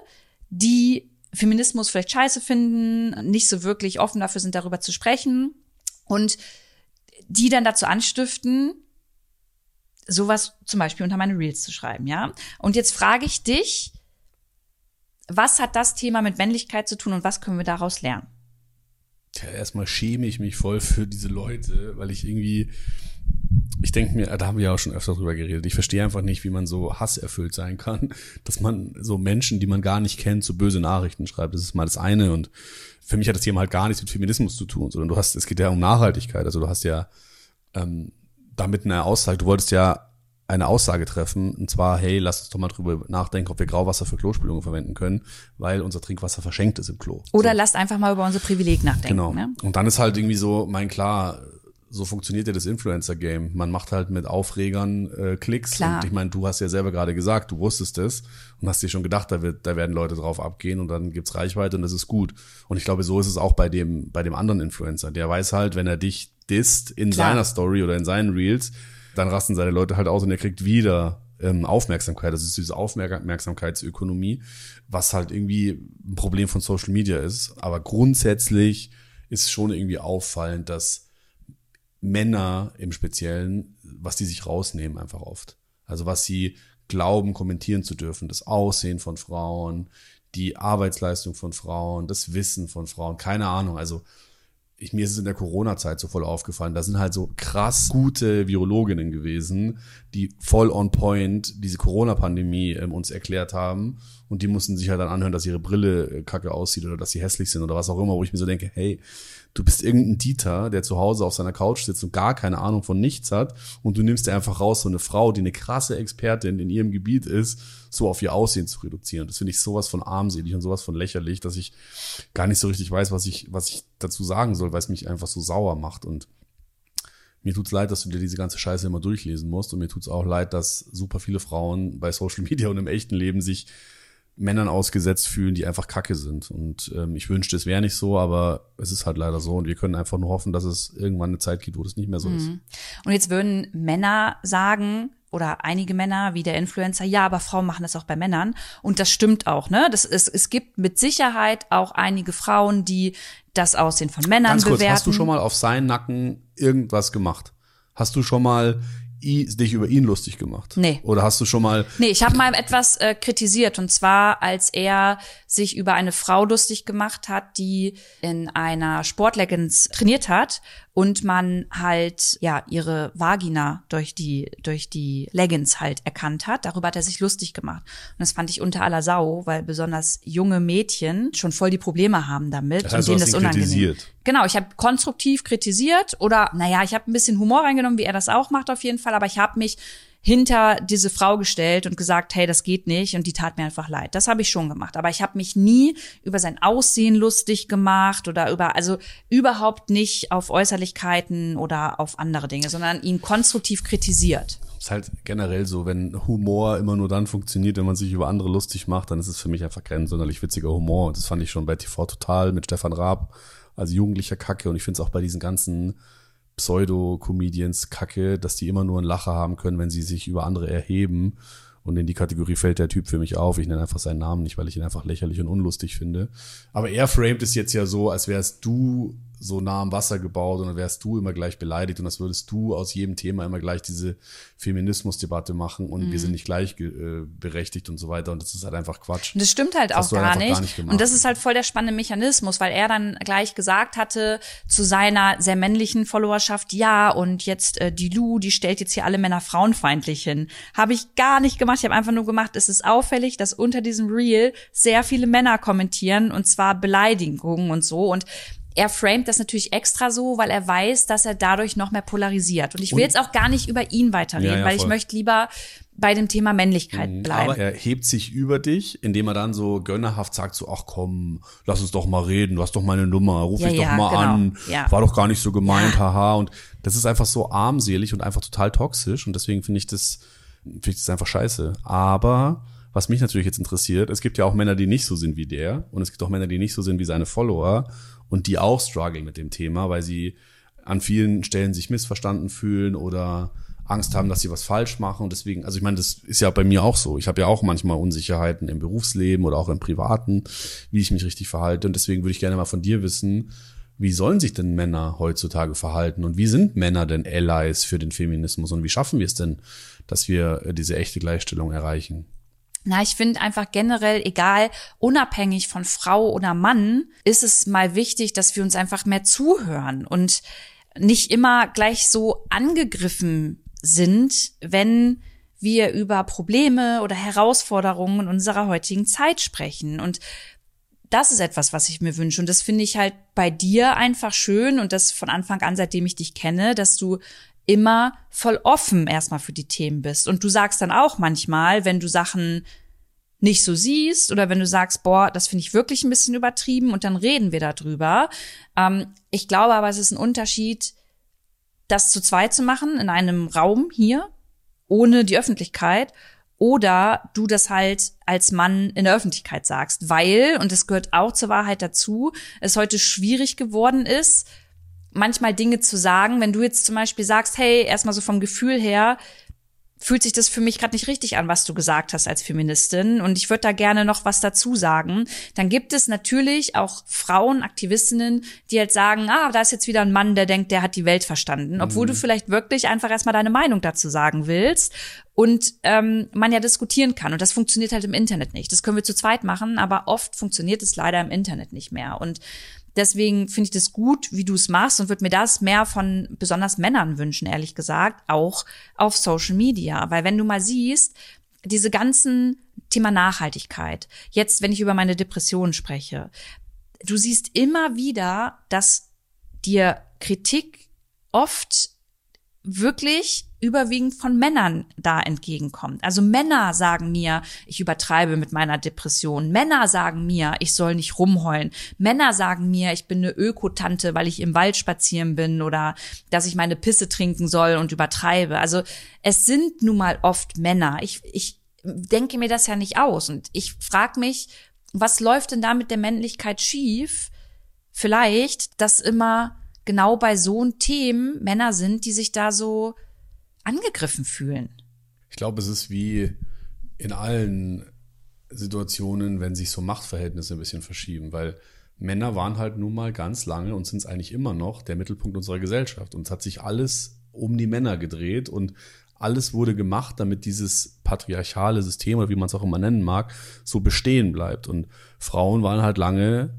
die Feminismus vielleicht scheiße finden, nicht so wirklich offen dafür sind, darüber zu sprechen und die dann dazu anstiften, sowas zum Beispiel unter meine Reels zu schreiben, ja. Und jetzt frage ich dich, was hat das Thema mit Männlichkeit zu tun und was können wir daraus lernen? Tja, erstmal schäme ich mich voll für diese Leute, weil ich irgendwie, ich denke mir, da haben wir ja auch schon öfter drüber geredet. Ich verstehe einfach nicht, wie man so hasserfüllt sein kann, dass man so Menschen, die man gar nicht kennt, so böse Nachrichten schreibt. Das ist mal das eine. Und für mich hat das Thema halt gar nichts mit Feminismus zu tun, sondern du hast, es geht ja um Nachhaltigkeit. Also du hast ja ähm, damit eine Aussage, du wolltest ja eine Aussage treffen, und zwar, hey, lass uns doch mal drüber nachdenken, ob wir Grauwasser für Klospülungen verwenden können, weil unser Trinkwasser verschenkt ist im Klo. Oder so. lasst einfach mal über unser Privileg nachdenken. Genau. Ne? Und dann ist halt irgendwie so, mein klar, so funktioniert ja das Influencer-Game. Man macht halt mit Aufregern äh, Klicks. Klar. Und ich meine, du hast ja selber gerade gesagt, du wusstest es und hast dir schon gedacht, da, wird, da werden Leute drauf abgehen und dann gibt's Reichweite und das ist gut. Und ich glaube, so ist es auch bei dem, bei dem anderen Influencer. Der weiß halt, wenn er dich disst in Klar. seiner Story oder in seinen Reels, dann rasten seine Leute halt aus und er kriegt wieder ähm, Aufmerksamkeit. Das ist diese Aufmerksamkeitsökonomie, was halt irgendwie ein Problem von Social Media ist. Aber grundsätzlich ist schon irgendwie auffallend, dass Männer im Speziellen, was die sich rausnehmen einfach oft. Also was sie glauben, kommentieren zu dürfen, das Aussehen von Frauen, die Arbeitsleistung von Frauen, das Wissen von Frauen, keine Ahnung. Also ich, mir ist es in der Corona-Zeit so voll aufgefallen. Da sind halt so krass gute Virologinnen gewesen, die voll on point diese Corona-Pandemie ähm, uns erklärt haben. Und die mussten sich halt dann anhören, dass ihre Brille äh, kacke aussieht oder dass sie hässlich sind oder was auch immer, wo ich mir so denke, hey, du bist irgendein Dieter, der zu Hause auf seiner Couch sitzt und gar keine Ahnung von nichts hat und du nimmst dir einfach raus, so eine Frau, die eine krasse Expertin in ihrem Gebiet ist, so auf ihr Aussehen zu reduzieren. Das finde ich sowas von armselig und sowas von lächerlich, dass ich gar nicht so richtig weiß, was ich, was ich dazu sagen soll, weil es mich einfach so sauer macht und mir tut's leid, dass du dir diese ganze Scheiße immer durchlesen musst und mir tut's auch leid, dass super viele Frauen bei Social Media und im echten Leben sich Männern ausgesetzt fühlen, die einfach Kacke sind. Und ähm, ich wünschte, es wäre nicht so, aber es ist halt leider so. Und wir können einfach nur hoffen, dass es irgendwann eine Zeit gibt, wo das nicht mehr so ist. Und jetzt würden Männer sagen, oder einige Männer, wie der Influencer, ja, aber Frauen machen das auch bei Männern. Und das stimmt auch, ne? Das ist, es gibt mit Sicherheit auch einige Frauen, die das Aussehen von Männern Ganz kurz, bewerten. hast du schon mal auf seinen Nacken irgendwas gemacht? Hast du schon mal dich über ihn lustig gemacht? Nee. Oder hast du schon mal Nee, ich habe mal etwas äh, kritisiert und zwar, als er sich über eine Frau lustig gemacht hat, die in einer Sportleggings trainiert hat und man halt ja ihre Vagina durch die durch die Leggings halt erkannt hat. Darüber hat er sich lustig gemacht und das fand ich unter aller Sau, weil besonders junge Mädchen schon voll die Probleme haben damit Das heißt, und denen das unangenehm. kritisiert. Genau, ich habe konstruktiv kritisiert oder naja, ich habe ein bisschen Humor reingenommen, wie er das auch macht auf jeden Fall, aber ich habe mich hinter diese Frau gestellt und gesagt, hey, das geht nicht und die tat mir einfach leid. Das habe ich schon gemacht, aber ich habe mich nie über sein Aussehen lustig gemacht oder über also überhaupt nicht auf Äußerlichkeiten oder auf andere Dinge, sondern ihn konstruktiv kritisiert. ist halt generell so, wenn Humor immer nur dann funktioniert, wenn man sich über andere lustig macht, dann ist es für mich einfach kein sonderlich witziger Humor. Und das fand ich schon bei TV Total mit Stefan Raab als jugendlicher Kacke. Und ich finde es auch bei diesen ganzen Pseudo-Comedians kacke, dass die immer nur einen Lacher haben können, wenn sie sich über andere erheben. Und in die Kategorie fällt der Typ für mich auf. Ich nenne einfach seinen Namen nicht, weil ich ihn einfach lächerlich und unlustig finde. Aber er framed es jetzt ja so, als wärst du so nah am Wasser gebaut und dann wärst du immer gleich beleidigt und als würdest du aus jedem Thema immer gleich diese Feminismusdebatte machen und wir sind nicht gleich äh, berechtigt und so weiter. Und das ist halt einfach Quatsch. Und das stimmt halt Das auch halt gar, einfach nicht. gar nicht gemacht. Und das ist halt voll der spannende Mechanismus, weil er dann gleich gesagt hatte zu seiner sehr männlichen Followerschaft, ja, und jetzt äh, die Lu, die stellt jetzt hier alle Männer frauenfeindlich hin. Habe ich gar nicht gemacht. Ich habe einfach nur gemacht, es ist auffällig, dass unter diesem Reel sehr viele Männer kommentieren und zwar Beleidigungen und so. Und er framet das natürlich extra so, weil er weiß, dass er dadurch noch mehr polarisiert. Und ich will Und- jetzt auch gar nicht über ihn weiterreden, Ja, ja, weil ich möchte lieber bei dem Thema Männlichkeit bleiben. Aber er hebt sich über dich, indem er dann so gönnerhaft sagt so, ach komm, lass uns doch mal reden, du hast doch meine Nummer, ruf Ja, mich doch mal genau. an, war doch gar nicht so gemeint, haha. Und das ist einfach so armselig und einfach total toxisch und deswegen finde ich das, finde ich das einfach scheiße. Aber was mich natürlich jetzt interessiert, es gibt ja auch Männer, die nicht so sind wie der und es gibt auch Männer, die nicht so sind wie seine Follower und die auch strugglen mit dem Thema, weil sie an vielen Stellen sich missverstanden fühlen oder Angst haben, dass sie was falsch machen. Und deswegen, also ich meine, das ist ja bei mir auch so. Ich habe ja auch manchmal Unsicherheiten im Berufsleben oder auch im Privaten, wie ich mich richtig verhalte. Und deswegen würde ich gerne mal von dir wissen, wie sollen sich denn Männer heutzutage verhalten? Und wie sind Männer denn Allies für den Feminismus? Und wie schaffen wir es denn, dass wir diese echte Gleichstellung erreichen? Na, ich finde einfach generell, egal, unabhängig von Frau oder Mann, ist es mal wichtig, dass wir uns einfach mehr zuhören. Und nicht immer gleich so angegriffen sind, wenn wir über Probleme oder Herausforderungen unserer heutigen Zeit sprechen. Und das ist etwas, was ich mir wünsche. Und das finde ich halt bei dir einfach schön und das von Anfang an, seitdem ich dich kenne, dass du immer voll offen erstmal für die Themen bist. Und du sagst dann auch manchmal, wenn du Sachen nicht so siehst oder wenn du sagst, boah, das finde ich wirklich ein bisschen übertrieben und dann reden wir darüber. Ähm, ich glaube aber, es ist ein Unterschied, das zu zweit zu machen in einem Raum hier, ohne die Öffentlichkeit oder du das halt als Mann in der Öffentlichkeit sagst, weil, und das gehört auch zur Wahrheit dazu, es heute schwierig geworden ist, manchmal Dinge zu sagen, wenn du jetzt zum Beispiel sagst, hey, erstmal so vom Gefühl her, fühlt sich das für mich gerade nicht richtig an, was du gesagt hast als Feministin. Und ich würde da gerne noch was dazu sagen. Dann gibt es natürlich auch Frauen, Aktivistinnen, die halt sagen, ah, da ist jetzt wieder ein Mann, der denkt, der hat die Welt verstanden. Obwohl mhm. du vielleicht wirklich einfach erstmal deine Meinung dazu sagen willst. Und ähm, man ja diskutieren kann. Und das funktioniert halt im Internet nicht. Das können wir zu zweit machen, aber oft funktioniert es leider im Internet nicht mehr. Und Deswegen finde ich das gut, wie du es machst und würde mir das mehr von besonders Männern wünschen, ehrlich gesagt, auch auf Social Media. Weil wenn du mal siehst, diese ganzen Thema Nachhaltigkeit, jetzt, wenn ich über meine Depression spreche, du siehst immer wieder, dass dir Kritik oft wirklich überwiegend von Männern da entgegenkommt. Also Männer sagen mir, ich übertreibe mit meiner Depression. Männer sagen mir, ich soll nicht rumheulen. Männer sagen mir, ich bin eine Ökotante, weil ich im Wald spazieren bin oder dass ich meine Pisse trinken soll und übertreibe. Also es sind nun mal oft Männer. Ich, ich denke mir das ja nicht aus und ich frage mich, was läuft denn da mit der Männlichkeit schief? Vielleicht, dass immer genau bei so Themen Männer sind, die sich da so angegriffen fühlen. Ich glaube, es ist wie in allen Situationen, wenn sich so Machtverhältnisse ein bisschen verschieben, weil Männer waren halt nun mal ganz lange und sind es eigentlich immer noch der Mittelpunkt unserer Gesellschaft. Und es hat sich alles um die Männer gedreht und alles wurde gemacht, damit dieses patriarchale System oder wie man es auch immer nennen mag, so bestehen bleibt. Und Frauen waren halt lange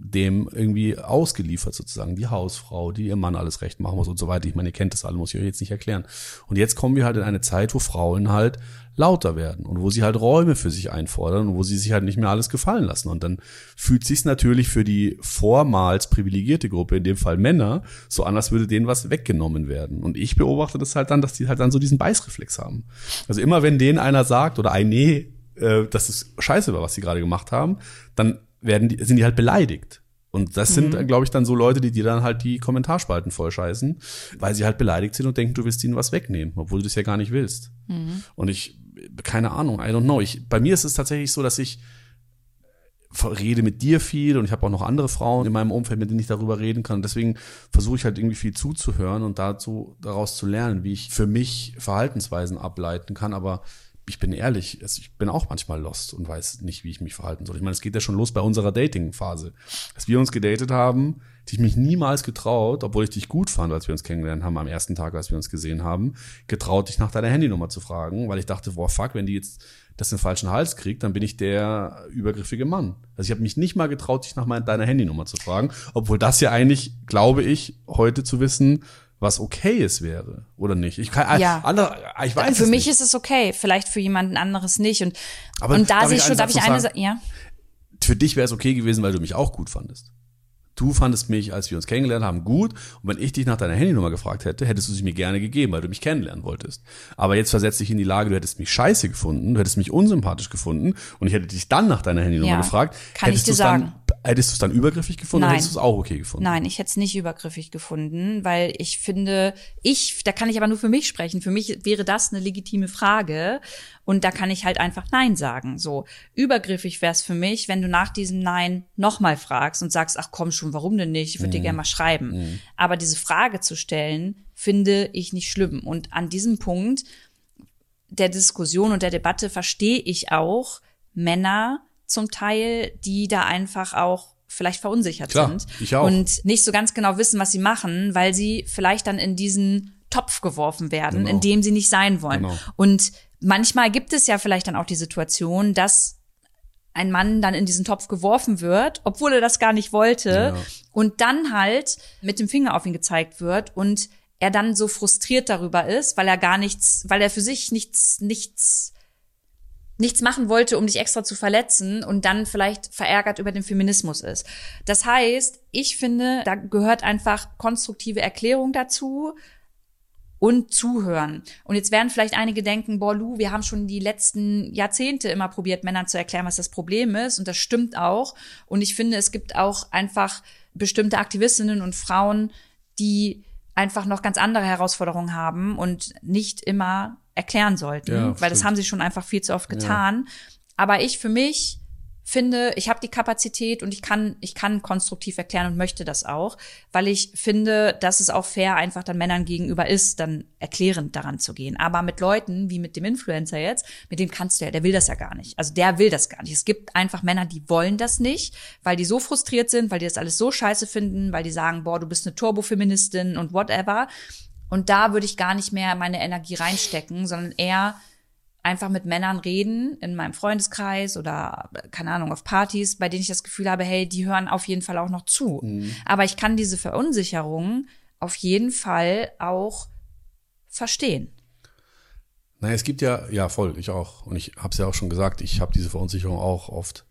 dem irgendwie ausgeliefert sozusagen. Die Hausfrau, die ihr Mann alles recht machen muss und so weiter. Ich meine, ihr kennt das alle, muss ich euch jetzt nicht erklären. Und jetzt kommen wir halt in eine Zeit, wo Frauen halt lauter werden und wo sie halt Räume für sich einfordern und wo sie sich halt nicht mehr alles gefallen lassen. Und dann fühlt sich's natürlich für die vormals privilegierte Gruppe, in dem Fall Männer, so an, als würde denen was weggenommen werden. Und ich beobachte das halt dann, dass die halt dann so diesen Beißreflex haben. Also immer wenn denen einer sagt oder ein Nee, äh, das ist scheiße was sie gerade gemacht haben, dann werden die, sind die halt beleidigt. Und das sind, mhm. glaube ich, dann so Leute, die dir dann halt die Kommentarspalten vollscheißen, weil sie halt beleidigt sind und denken, du willst ihnen was wegnehmen, obwohl du das ja gar nicht willst. Mhm. Und ich, keine Ahnung, I don't know. Ich, bei mir ist es tatsächlich so, dass ich rede mit dir viel und ich habe auch noch andere Frauen in meinem Umfeld, mit denen ich darüber reden kann. Und deswegen versuche ich halt irgendwie viel zuzuhören und dazu daraus zu lernen, wie ich für mich Verhaltensweisen ableiten kann. Aber ich bin ehrlich, ich bin auch manchmal lost und weiß nicht, wie ich mich verhalten soll. Ich meine, es geht ja schon los bei unserer Dating-Phase. Als wir uns gedatet haben, hätte ich mich niemals getraut, obwohl ich dich gut fand, als wir uns kennengelernt haben, am ersten Tag, als wir uns gesehen haben, getraut, dich nach deiner Handynummer zu fragen, weil ich dachte, boah, fuck, wenn die jetzt das in den falschen Hals kriegt, dann bin ich der übergriffige Mann. Also ich habe mich nicht mal getraut, dich nach deiner Handynummer zu fragen, obwohl das ja eigentlich, glaube ich, heute zu wissen, was okay es wäre oder nicht. Ich kann ja. andere, ich weiß Für es mich nicht. ist es okay, vielleicht für jemanden anderes nicht und Aber und da sehe ich schon, darf ich eine sagen, ja. Für dich wäre es okay gewesen, weil du mich auch gut fandest. Du fandest mich, als wir uns kennengelernt haben, gut. Und wenn ich dich nach deiner Handynummer gefragt hätte, hättest du sie mir gerne gegeben, weil du mich kennenlernen wolltest. Aber jetzt versetzt dich in die Lage, du hättest mich scheiße gefunden, du hättest mich unsympathisch gefunden und ich hätte dich dann nach deiner Handynummer ja, gefragt. Kann ich dir sagen. Dann, hättest du es dann übergriffig gefunden Nein. oder hättest du es auch okay gefunden? Nein, ich hätte es nicht übergriffig gefunden, weil ich finde, ich, da kann ich aber nur für mich sprechen. Für mich wäre das eine legitime Frage. Und da kann ich halt einfach Nein sagen. So übergriffig wäre es für mich, wenn du nach diesem Nein nochmal fragst und sagst, ach komm schon, warum denn nicht? Ich würde mhm. dir gerne mal schreiben. Mhm. Aber diese Frage zu stellen, finde ich nicht schlimm. Und an diesem Punkt der Diskussion und der Debatte verstehe ich auch Männer zum Teil, die da einfach auch vielleicht verunsichert Klar, sind ich auch. und nicht so ganz genau wissen, was sie machen, weil sie vielleicht dann in diesen Topf geworfen werden, genau. in dem sie nicht sein wollen. Genau. Und manchmal gibt es ja vielleicht dann auch die Situation, dass ein Mann dann in diesen Topf geworfen wird, obwohl er das gar nicht wollte, ja. und dann halt mit dem Finger auf ihn gezeigt wird und er dann so frustriert darüber ist, weil er gar nichts, weil er für sich nichts, nichts, nichts machen wollte, um dich extra zu verletzen und dann vielleicht verärgert über den Feminismus ist. Das heißt, ich finde, da gehört einfach konstruktive Erklärung dazu, und zuhören. Und jetzt werden vielleicht einige denken, boah, Lu, wir haben schon die letzten Jahrzehnte immer probiert, Männern zu erklären, was das Problem ist. Und das stimmt auch. Und ich finde, es gibt auch einfach bestimmte Aktivistinnen und Frauen, die einfach noch ganz andere Herausforderungen haben und nicht immer erklären sollten, ja, weil stimmt. das haben sie schon einfach viel zu oft getan. Ja. Aber ich für mich finde, ich habe die Kapazität und ich kann, ich kann konstruktiv erklären und möchte das auch, weil ich finde, dass es auch fair einfach dann Männern gegenüber ist, dann erklärend daran zu gehen. Aber mit Leuten, wie mit dem Influencer jetzt, mit dem kannst du ja, der will das ja gar nicht. Also der will das gar nicht. Es gibt einfach Männer, die wollen das nicht, weil die so frustriert sind, weil die das alles so scheiße finden, weil die sagen, boah, du bist eine Turbofeministin und whatever. Und da würde ich gar nicht mehr meine Energie reinstecken, sondern eher einfach mit Männern reden in meinem Freundeskreis oder keine Ahnung auf Partys, bei denen ich das Gefühl habe, hey, die hören auf jeden Fall auch noch zu. Mhm. Aber ich kann diese Verunsicherung auf jeden Fall auch verstehen. Naja, es gibt ja, ja voll, ich auch. Und ich habe es ja auch schon gesagt, ich habe diese Verunsicherung auch oft.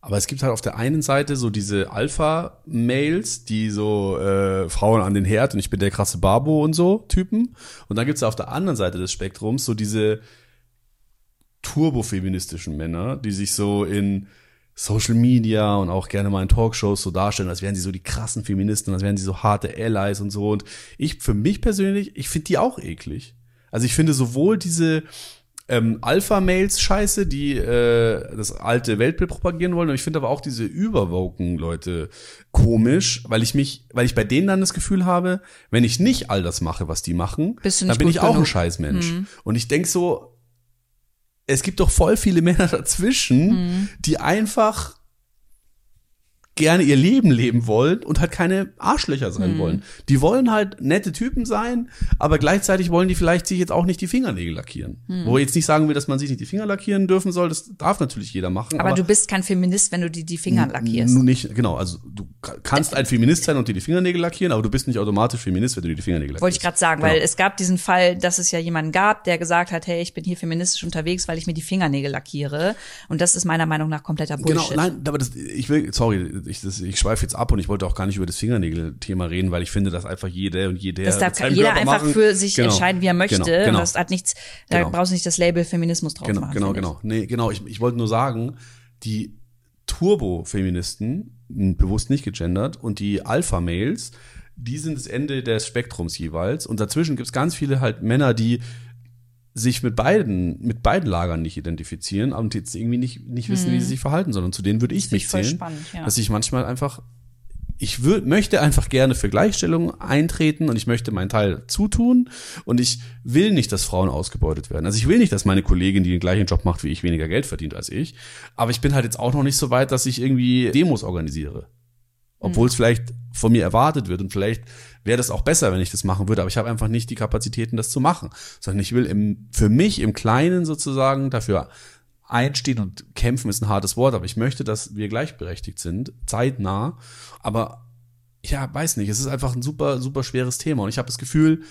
Aber es gibt halt auf der einen Seite so diese Alpha-Mails, die so äh, Frauen an den Herd und ich bin der krasse Babo und so Typen. Und dann gibt es auf der anderen Seite des Spektrums so diese turbofeministischen Männer, die sich so in Social Media und auch gerne mal in Talkshows so darstellen, als wären sie so die krassen Feministen, als wären sie so harte Allies und so. Und ich, für mich persönlich, ich finde die auch eklig. Also ich finde sowohl diese ähm, Alpha-Mails-Scheiße, die äh, das alte Weltbild propagieren wollen, und ich finde aber auch diese überwoken Leute komisch, weil ich mich, weil ich bei denen dann das Gefühl habe, wenn ich nicht all das mache, was die machen, dann bin ich auch genug. ein Scheißmensch. Mhm. Und ich denk so, es gibt doch voll viele Männer dazwischen, mhm. die einfach gerne ihr Leben leben wollen und halt keine Arschlöcher sein mhm. wollen. Die wollen halt nette Typen sein, aber gleichzeitig wollen die vielleicht sich jetzt auch nicht die Fingernägel lackieren. Mhm. Wo ich jetzt nicht sagen will, dass man sich nicht die Finger lackieren dürfen soll, das darf natürlich jeder machen. Aber, aber du bist kein Feminist, wenn du dir die Finger lackierst. Nun nicht, genau, also du kannst ein Feminist sein und dir die Fingernägel lackieren, aber du bist nicht automatisch Feminist, wenn du dir die Fingernägel lackierst. Wollte ich gerade sagen, genau. weil es gab diesen Fall, dass es ja jemanden gab, der gesagt hat, hey, ich bin hier feministisch unterwegs, weil ich mir die Fingernägel lackiere und das ist meiner Meinung nach kompletter genau, Bullshit. Genau, nein, aber das, ich will, sorry, ich, das, ich schweife jetzt ab und ich wollte auch gar nicht über das Fingernägel-Thema reden, weil ich finde, dass einfach jeder und jeder. Das darf jeder Körper einfach machen. für sich genau. entscheiden, wie er möchte. Genau, genau. Das hat nichts, da genau. brauchst du nicht das Label Feminismus drauf genau, machen. Genau, genau. Nee, genau. Ich, ich wollte nur sagen, die Turbo-Feministen, bewusst nicht gegendert, und die Alpha-Males, die sind das Ende des Spektrums jeweils. Und dazwischen gibt es ganz viele halt Männer, die sich mit beiden, mit beiden Lagern nicht identifizieren und jetzt irgendwie nicht, nicht wissen, hm. wie sie sich verhalten sollen. Und zu denen würde ich mich zählen, spannend, ja. dass ich manchmal einfach, ich würd, möchte einfach gerne für Gleichstellung eintreten und ich möchte meinen Teil zutun und ich will nicht, dass Frauen ausgebeutet werden. Also ich will nicht, dass meine Kollegin, die den gleichen Job macht wie ich, weniger Geld verdient als ich. Aber ich bin halt jetzt auch noch nicht so weit, dass ich irgendwie Demos organisiere. Obwohl es mhm. vielleicht von mir erwartet wird und vielleicht wäre das auch besser, wenn ich das machen würde, aber ich habe einfach nicht die Kapazitäten, das zu machen, sondern ich will im, für mich im Kleinen sozusagen dafür einstehen und kämpfen ist ein hartes Wort, aber ich möchte, dass wir gleichberechtigt sind, zeitnah, aber ja, weiß nicht, es ist einfach ein super, super schweres Thema. Und ich habe das Gefühl,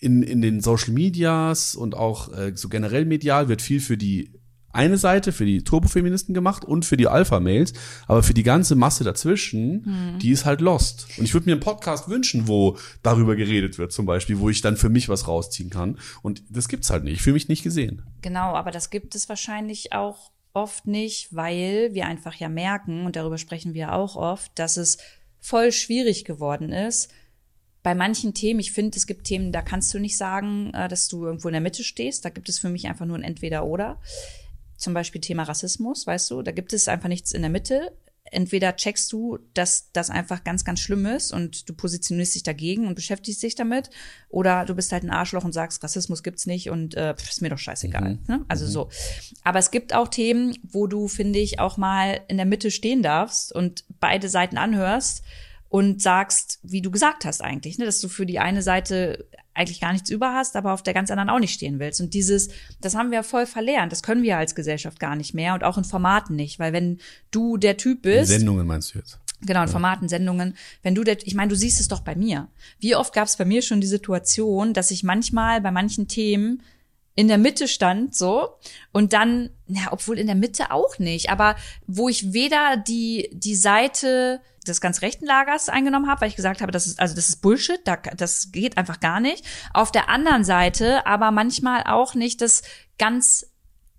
in, in den Social Medias und auch äh, so generell medial wird viel für die eine Seite für die Turbofeministen gemacht und für die Alpha-Mails, aber für die ganze Masse dazwischen, hm. die ist halt lost. Und ich würde mir einen Podcast wünschen, wo darüber geredet wird, zum Beispiel, wo ich dann für mich was rausziehen kann. Und das gibt's halt nicht. Ich fühle mich nicht gesehen. Genau, aber das gibt es wahrscheinlich auch oft nicht, weil wir einfach ja merken, und darüber sprechen wir auch oft, dass es voll schwierig geworden ist, bei manchen Themen, ich finde, es gibt Themen, da kannst du nicht sagen, äh, dass du irgendwo in der Mitte stehst. Da gibt es für mich einfach nur ein Entweder-Oder zum Beispiel Thema Rassismus, weißt du, da gibt es einfach nichts in der Mitte. Entweder checkst du, dass das einfach ganz, ganz schlimm ist und du positionierst dich dagegen und beschäftigst dich damit, oder du bist halt ein Arschloch und sagst, Rassismus gibt's nicht und äh, ist mir doch scheißegal. Mhm. Ne? Also mhm. so. Aber es gibt auch Themen, wo du, finde ich, auch mal in der Mitte stehen darfst und beide Seiten anhörst und sagst, wie du gesagt hast eigentlich, ne, dass du für die eine Seite eigentlich gar nichts über hast, aber auf der ganz anderen auch nicht stehen willst. Und dieses, das haben wir voll verlernt. Das können wir als Gesellschaft gar nicht mehr und auch in Formaten nicht, weil wenn du der Typ bist. In Sendungen meinst du jetzt? Genau, in. Formaten, Sendungen. Wenn du, der, ich meine, du siehst es doch bei mir. Wie oft gab es bei mir schon die Situation, dass ich manchmal bei manchen Themen in der Mitte stand, so, und dann, ja, obwohl in der Mitte auch nicht, aber wo ich weder die, die Seite des ganz rechten Lagers eingenommen habe, weil ich gesagt habe, das ist, also das ist Bullshit, da, das geht einfach gar nicht. Auf der anderen Seite aber manchmal auch nicht das ganz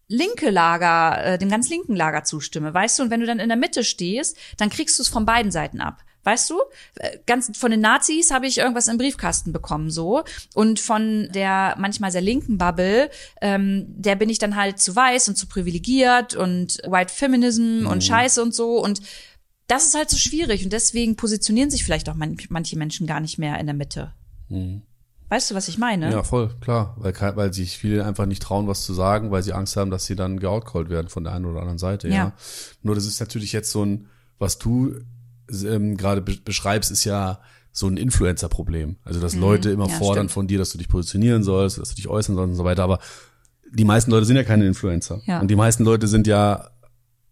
linke Lager, äh, dem ganz linken Lager zustimme, weißt du? Und wenn du dann in der Mitte stehst, dann kriegst du es von beiden Seiten ab. Weißt du? Äh, ganz von den Nazis habe ich irgendwas im Briefkasten bekommen so und von der manchmal sehr linken Bubble, ähm, der bin ich dann halt zu weiß und zu privilegiert und White Feminism mhm. und Scheiße und so und das ist halt so schwierig und deswegen positionieren sich vielleicht auch manche Menschen gar nicht mehr in der Mitte. Mhm. Weißt du, was ich meine? Ja, voll, klar. Weil, weil sich viele einfach nicht trauen, was zu sagen, weil sie Angst haben, dass sie dann geoutcallt werden von der einen oder anderen Seite, ja. ja. Nur das ist natürlich jetzt so ein, was du ähm, gerade be beschreibst, ist ja so ein Influencer-Problem. Also, dass mhm, Leute immer ja, fordern stimmt. von dir, dass du dich positionieren sollst, dass du dich äußern sollst und so weiter. Aber die meisten Leute sind ja keine Influencer. Ja. Und die meisten Leute sind ja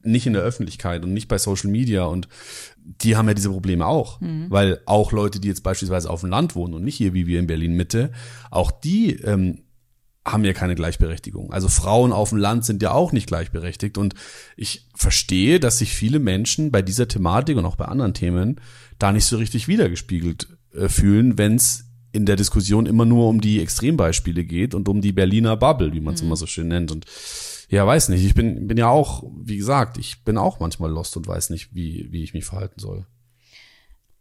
nicht in der Öffentlichkeit und nicht bei Social Media und die haben ja diese Probleme auch, mhm. weil auch Leute, die jetzt beispielsweise auf dem Land wohnen und nicht hier wie wir in Berlin Mitte, auch die ähm, haben ja keine Gleichberechtigung. Also Frauen auf dem Land sind ja auch nicht gleichberechtigt und ich verstehe, dass sich viele Menschen bei dieser Thematik und auch bei anderen Themen da nicht so richtig wiedergespiegelt äh, fühlen, wenn es in der Diskussion immer nur um die Extrembeispiele geht und um die Berliner Bubble, wie man es mhm. immer so schön nennt und ja, weiß nicht. Ich bin, bin ja auch, wie gesagt, ich bin auch manchmal lost und weiß nicht, wie, wie ich mich verhalten soll.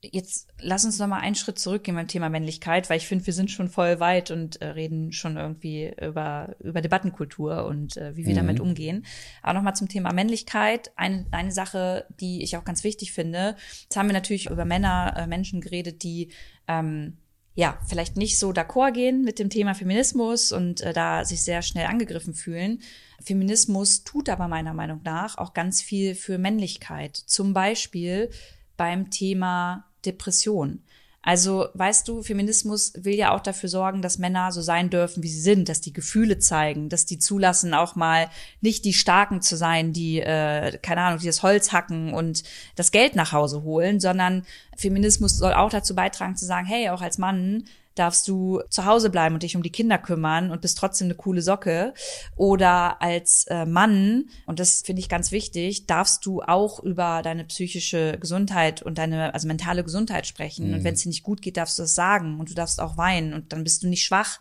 Jetzt lass uns noch mal einen Schritt zurückgehen beim Thema Männlichkeit, weil ich finde, wir sind schon voll weit und äh, reden schon irgendwie über, über Debattenkultur und äh, wie wir mhm. damit umgehen. Aber noch mal zum Thema Männlichkeit. Eine, eine Sache, die ich auch ganz wichtig finde. Jetzt haben wir natürlich über Männer, äh, Menschen geredet, die ähm, ja, vielleicht nicht so d'accord gehen mit dem Thema Feminismus und äh, da sich sehr schnell angegriffen fühlen. Feminismus tut aber meiner Meinung nach auch ganz viel für Männlichkeit. Zum Beispiel beim Thema Depression. Also, weißt du, Feminismus will ja auch dafür sorgen, dass Männer so sein dürfen, wie sie sind, dass die Gefühle zeigen, dass die zulassen, auch mal nicht die Starken zu sein, die, äh, keine Ahnung, die das Holz hacken und das Geld nach Hause holen, sondern Feminismus soll auch dazu beitragen zu sagen, hey, auch als Mann darfst du zu Hause bleiben und dich um die Kinder kümmern und bist trotzdem eine coole Socke. Oder als äh, Mann, und das finde ich ganz wichtig, darfst du auch über deine psychische Gesundheit und deine, also mentale Gesundheit sprechen. Mhm. Und wenn es dir nicht gut geht, darfst du das sagen und du darfst auch weinen und dann bist du nicht schwach.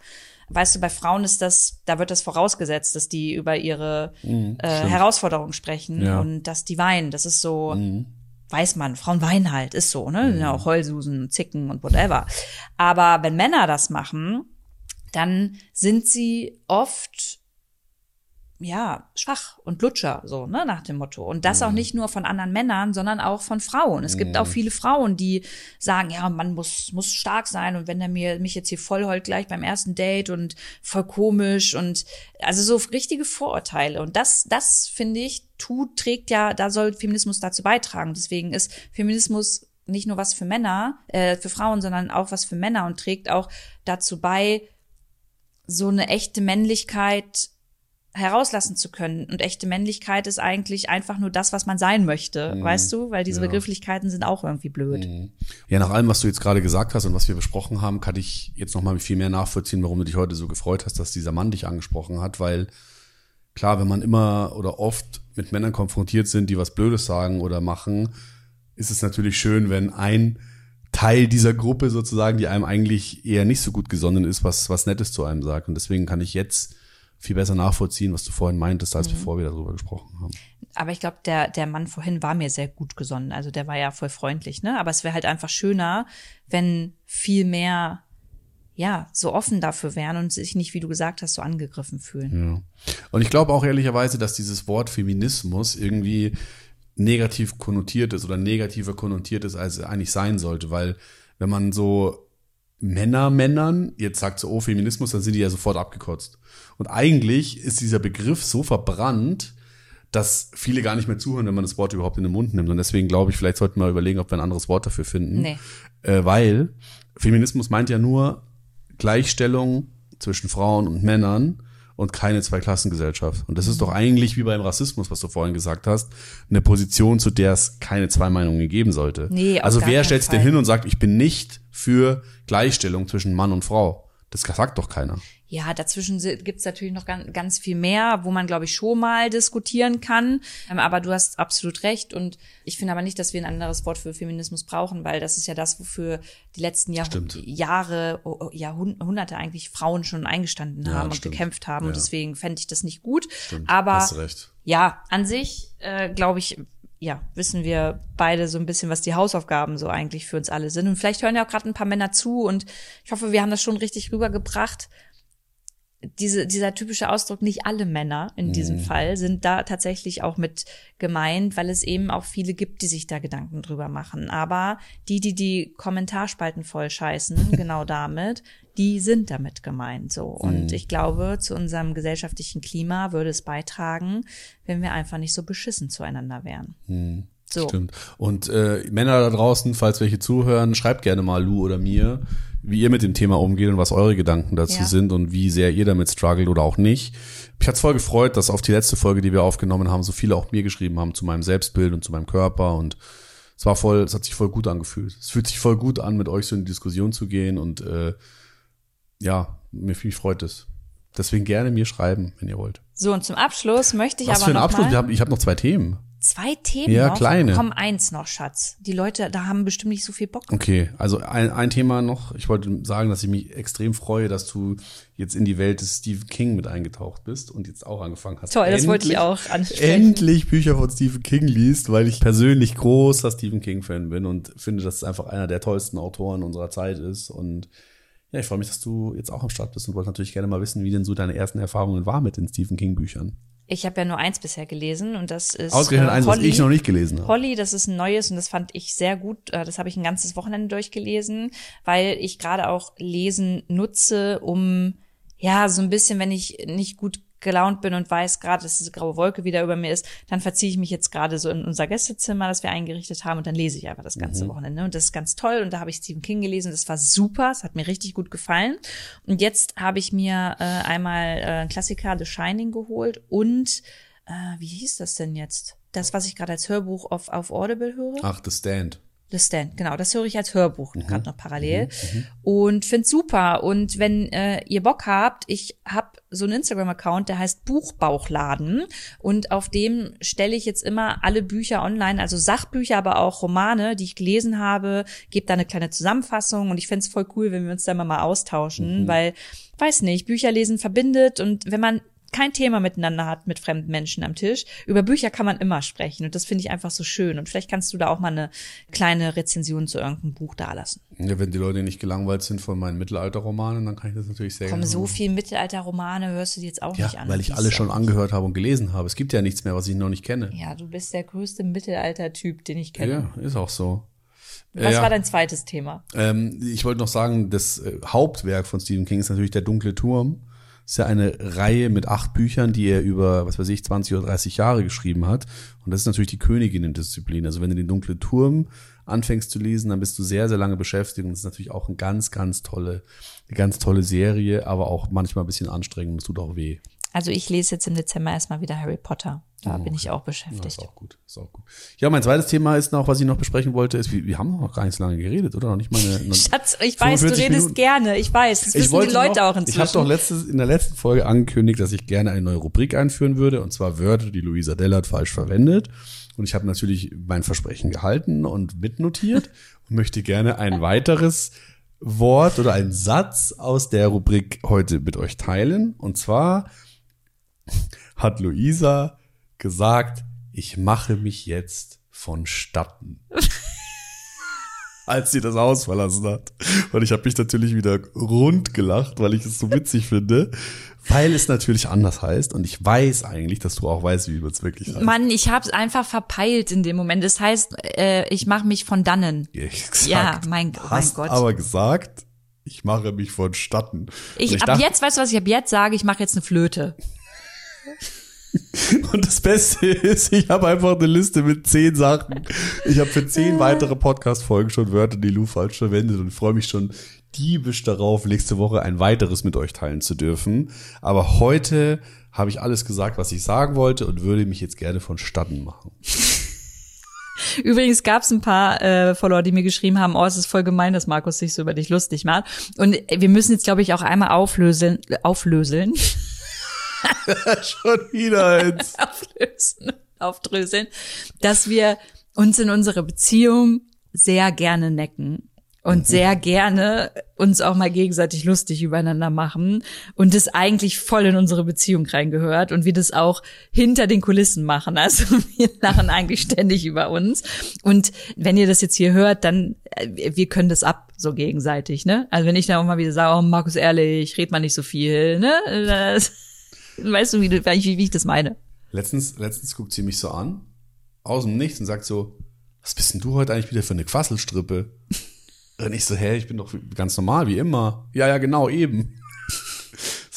Weißt du, bei Frauen ist das, da wird das vorausgesetzt, dass die über ihre mhm, äh, Herausforderungen sprechen ja. und dass die weinen. Das ist so, mhm weiß man, Frauen weinen halt, ist so, ne? Mhm. Ja, auch Heulsusen, Zicken und whatever. Aber wenn Männer das machen, dann sind sie oft ja, schwach und Lutscher, so, ne, nach dem Motto. Und das mhm. auch nicht nur von anderen Männern, sondern auch von Frauen. Es mhm. gibt auch mhm. viele Frauen, die sagen, ja, man muss, muss stark sein und wenn er mir, mich jetzt hier voll heult gleich beim ersten Date und voll komisch und, also so richtige Vorurteile. Und das, das finde ich, tut, trägt ja, da soll Feminismus dazu beitragen. Deswegen ist Feminismus nicht nur was für Männer, äh, für Frauen, sondern auch was für Männer und trägt auch dazu bei, so eine echte Männlichkeit herauslassen zu können. Und echte Männlichkeit ist eigentlich einfach nur das, was man sein möchte, mhm. weißt du? Weil diese ja. Begrifflichkeiten sind auch irgendwie blöd. Mhm. Ja, nach allem, was du jetzt gerade gesagt hast und was wir besprochen haben, kann ich jetzt noch mal viel mehr nachvollziehen, warum du dich heute so gefreut hast, dass dieser Mann dich angesprochen hat, weil klar, wenn man immer oder oft mit Männern konfrontiert sind, die was Blödes sagen oder machen, ist es natürlich schön, wenn ein Teil dieser Gruppe sozusagen, die einem eigentlich eher nicht so gut gesonnen ist, was, was Nettes zu einem sagt. Und deswegen kann ich jetzt viel besser nachvollziehen, was du vorhin meintest, als mhm. bevor wir darüber gesprochen haben. Aber ich glaube, der, der Mann vorhin war mir sehr gut gesonnen. Also der war ja voll freundlich, ne? Aber es wäre halt einfach schöner, wenn viel mehr ja, so offen dafür wären und sich nicht, wie du gesagt hast, so angegriffen fühlen. Ja. Und ich glaube auch ehrlicherweise, dass dieses Wort Feminismus irgendwie negativ konnotiert ist oder negativer konnotiert ist, als es eigentlich sein sollte, weil wenn man so Männer Männern jetzt sagt so, oh, Feminismus, dann sind die ja sofort abgekotzt. Und eigentlich ist dieser Begriff so verbrannt, dass viele gar nicht mehr zuhören, wenn man das Wort überhaupt in den Mund nimmt. Und deswegen glaube ich, vielleicht sollten wir überlegen, ob wir ein anderes Wort dafür finden. Nee. Äh, weil Feminismus meint ja nur Gleichstellung zwischen Frauen und Männern und keine Zweiklassengesellschaft. Und das ist doch eigentlich wie beim Rassismus, was du vorhin gesagt hast, eine Position, zu der es keine zwei Meinungen geben sollte. Nee, also wer stellt sich denn hin und sagt, ich bin nicht für Gleichstellung zwischen Mann und Frau? Das sagt doch keiner. Ja, dazwischen gibt's natürlich noch ganz, ganz viel mehr, wo man, glaube ich, schon mal diskutieren kann. Ähm, aber du hast absolut recht. Und ich finde aber nicht, dass wir ein anderes Wort für Feminismus brauchen, weil das ist ja das, wofür die letzten Jahr Stimmt. Jahre, oh, oh, Jahrhunderte eigentlich Frauen schon eingestanden Ja, haben und stimmt. gekämpft haben. Ja. Und deswegen fände ich das nicht gut. Stimmt, aber hast recht. ja, an sich, äh, glaube ich, ja, wissen wir beide so ein bisschen, was die Hausaufgaben so eigentlich für uns alle sind. Und vielleicht hören ja auch gerade ein paar Männer zu und ich hoffe, wir haben das schon richtig rübergebracht. Diese, dieser typische Ausdruck, nicht alle Männer in diesem Fall sind da tatsächlich auch mit gemeint, weil es eben auch viele gibt, die sich da Gedanken drüber machen. Aber die, die die Kommentarspalten voll scheißen, genau damit, die sind damit gemeint, so. Und ich glaube, zu unserem gesellschaftlichen Klima würde es beitragen, wenn wir einfach nicht so beschissen zueinander wären. So. Stimmt. Und äh, Männer da draußen, falls welche zuhören, schreibt gerne mal Lou oder mir, wie ihr mit dem Thema umgeht und was eure Gedanken dazu Ja. sind und wie sehr ihr damit struggelt oder auch nicht. Mich hat's voll gefreut, dass auf die letzte Folge, die wir aufgenommen haben, so viele auch mir geschrieben haben zu meinem Selbstbild und zu meinem Körper und es war voll, es hat sich voll gut angefühlt. Es fühlt sich voll gut an, mit euch so in die Diskussion zu gehen und äh, ja, mir mich freut es. Deswegen gerne mir schreiben, wenn ihr wollt. So, und zum Abschluss möchte ich Was aber für ein Abschluss? mal ich habe noch zwei Themen. Zwei Themen Ja, noch. kleine. Komm, eins noch, Schatz. Die Leute, da haben bestimmt nicht so viel Bock. Okay, also ein, ein Thema noch. Ich wollte sagen, dass ich mich extrem freue, dass du jetzt in die Welt des Stephen King mit eingetaucht bist und jetzt auch angefangen hast. Toll, das wollte ich Endlich- auch ansprechen. Endlich Bücher von Stephen King liest, weil ich persönlich großer Stephen King-Fan bin und finde, dass es einfach einer der tollsten Autoren unserer Zeit ist. Und ja, ich freue mich, dass du jetzt auch am Start bist und wollte natürlich gerne mal wissen, wie denn so deine ersten Erfahrungen waren mit den Stephen King-Büchern. Ich habe ja nur eins bisher gelesen und das ist Ausgerechnet äh, eins, was Holly. ich noch nicht gelesen habe. Holly, das ist ein neues und das fand ich sehr gut. Äh, Das habe ich ein ganzes Wochenende durchgelesen, weil ich gerade auch Lesen nutze, um ja so ein bisschen, wenn ich nicht gut gelaunt bin und weiß gerade, dass diese graue Wolke wieder über mir ist, dann verziehe ich mich jetzt gerade so in unser Gästezimmer, das wir eingerichtet haben und dann lese ich einfach das ganze Mhm. Wochenende und das ist ganz toll und da habe ich Stephen King gelesen, das war super, es hat mir richtig gut gefallen und jetzt habe ich mir äh, einmal äh, einen Klassiker The Shining geholt und äh, wie hieß das denn jetzt? Das, was ich gerade als Hörbuch auf, auf Audible höre? Ach, The Stand. The Stand, genau, das höre ich als Hörbuch Mhm. gerade noch parallel. Und find's super. Und wenn äh, ihr Bock habt, ich habe so einen Instagram-Account, der heißt Buchbauchladen. Und auf dem stelle ich jetzt immer alle Bücher online, also Sachbücher, aber auch Romane, die ich gelesen habe, gebe da eine kleine Zusammenfassung. Und ich find's voll cool, wenn wir uns da immer mal austauschen, Mhm. weil, weiß nicht, Bücher lesen verbindet. Und wenn man kein Thema miteinander hat mit fremden Menschen am Tisch. Über Bücher kann man immer sprechen und das finde ich einfach so schön. Und vielleicht kannst du da auch mal eine kleine Rezension zu irgendeinem Buch dalassen. Ja, wenn die Leute nicht gelangweilt sind von meinen Mittelalterromanen, dann kann ich das natürlich sehr Komm, so machen. viel Mittelalterromane hörst du dir jetzt auch Ja, nicht an. weil ich alle schon angehört habe und gelesen habe. Es gibt ja nichts mehr, was ich noch nicht kenne. Ja, du bist der größte Mittelalter-Typ, den ich kenne. Ja, ist auch so. Was ja. war dein zweites Thema? Ähm, ich wollte noch sagen, das äh, Hauptwerk von Stephen King ist natürlich Der dunkle Turm. Ist ja eine Reihe mit acht Büchern, die er über, was weiß ich, 20 oder 30 Jahre geschrieben hat. Und das ist natürlich die Königin in Disziplin. Also wenn du den dunkle Turm anfängst zu lesen, dann bist du sehr, sehr lange beschäftigt. Und das ist natürlich auch eine ganz, ganz tolle, eine ganz tolle Serie, aber auch manchmal ein bisschen anstrengend. und Es tut auch weh. Also ich lese jetzt im Dezember erstmal wieder Harry Potter. Da bin ich auch Ja, beschäftigt. ist auch gut, ist auch gut. Ja, mein zweites Thema ist noch, was ich noch besprechen wollte, ist, wir, wir haben noch gar nicht so lange geredet, oder? Noch nicht mal eine, Schatz, ich weiß, du 45 redest Minuten. gerne. Ich weiß, das wissen die Leute noch, auch inzwischen. Ich habe doch letztes, in der letzten Folge angekündigt, dass ich gerne eine neue Rubrik einführen würde, und zwar Wörter, die Luisa Dellert falsch verwendet. Und ich habe natürlich mein Versprechen gehalten und mitnotiert und möchte gerne ein weiteres Wort oder einen Satz aus der Rubrik heute mit euch teilen. Und zwar hat Luisa gesagt, ich mache mich jetzt vonstatten. Als sie das Haus verlassen hat. Und ich habe mich natürlich wieder rund gelacht, weil ich es so witzig finde, weil es natürlich anders heißt. Und ich weiß eigentlich, dass du auch weißt, wie es wirklich heißt. Mann, ich hab's einfach verpeilt in dem Moment. Das heißt, äh, ich mache mich von dannen. Exakt. Ja, mein- mein Hast Gott. aber gesagt, ich mache mich vonstatten. Und Ich, ab dachte- jetzt, weißt du was, ich ab jetzt sage, ich mache jetzt eine Flöte. Und das Beste ist, ich habe einfach eine Liste mit zehn Sachen. Ich habe für zehn weitere Podcast-Folgen schon Wörter, die Lou falsch verwendet und freue mich schon diebisch darauf, nächste Woche ein weiteres mit euch teilen zu dürfen. Aber heute habe ich alles gesagt, was ich sagen wollte und würde mich jetzt gerne vonstatten machen. Übrigens gab es ein paar äh, Follower, die mir geschrieben haben, oh, es ist voll gemein, dass Markus sich so über dich lustig macht. Und wir müssen jetzt, glaube ich, auch einmal auflöseln, auflöseln. Schon wieder eins. auflösen, aufdröseln, dass wir uns in unserer Beziehung sehr gerne necken und mhm. sehr gerne uns auch mal gegenseitig lustig übereinander machen und das eigentlich voll in unsere Beziehung reingehört und wir das auch hinter den Kulissen machen. Also wir lachen eigentlich ständig über uns. Und wenn ihr das jetzt hier hört, dann äh, wir können das ab so gegenseitig, ne? Also wenn ich dann auch mal wieder sage, oh Markus ehrlich, red mal nicht so viel, ne? Das, weißt du, wie, wie, wie ich das meine? Letztens, letztens guckt sie mich so an, aus dem Nichts und sagt so, was bist denn du heute eigentlich wieder für eine Quasselstrippe? Und ich so, hä, ich bin doch ganz normal, wie immer. Ja, ja, genau, eben.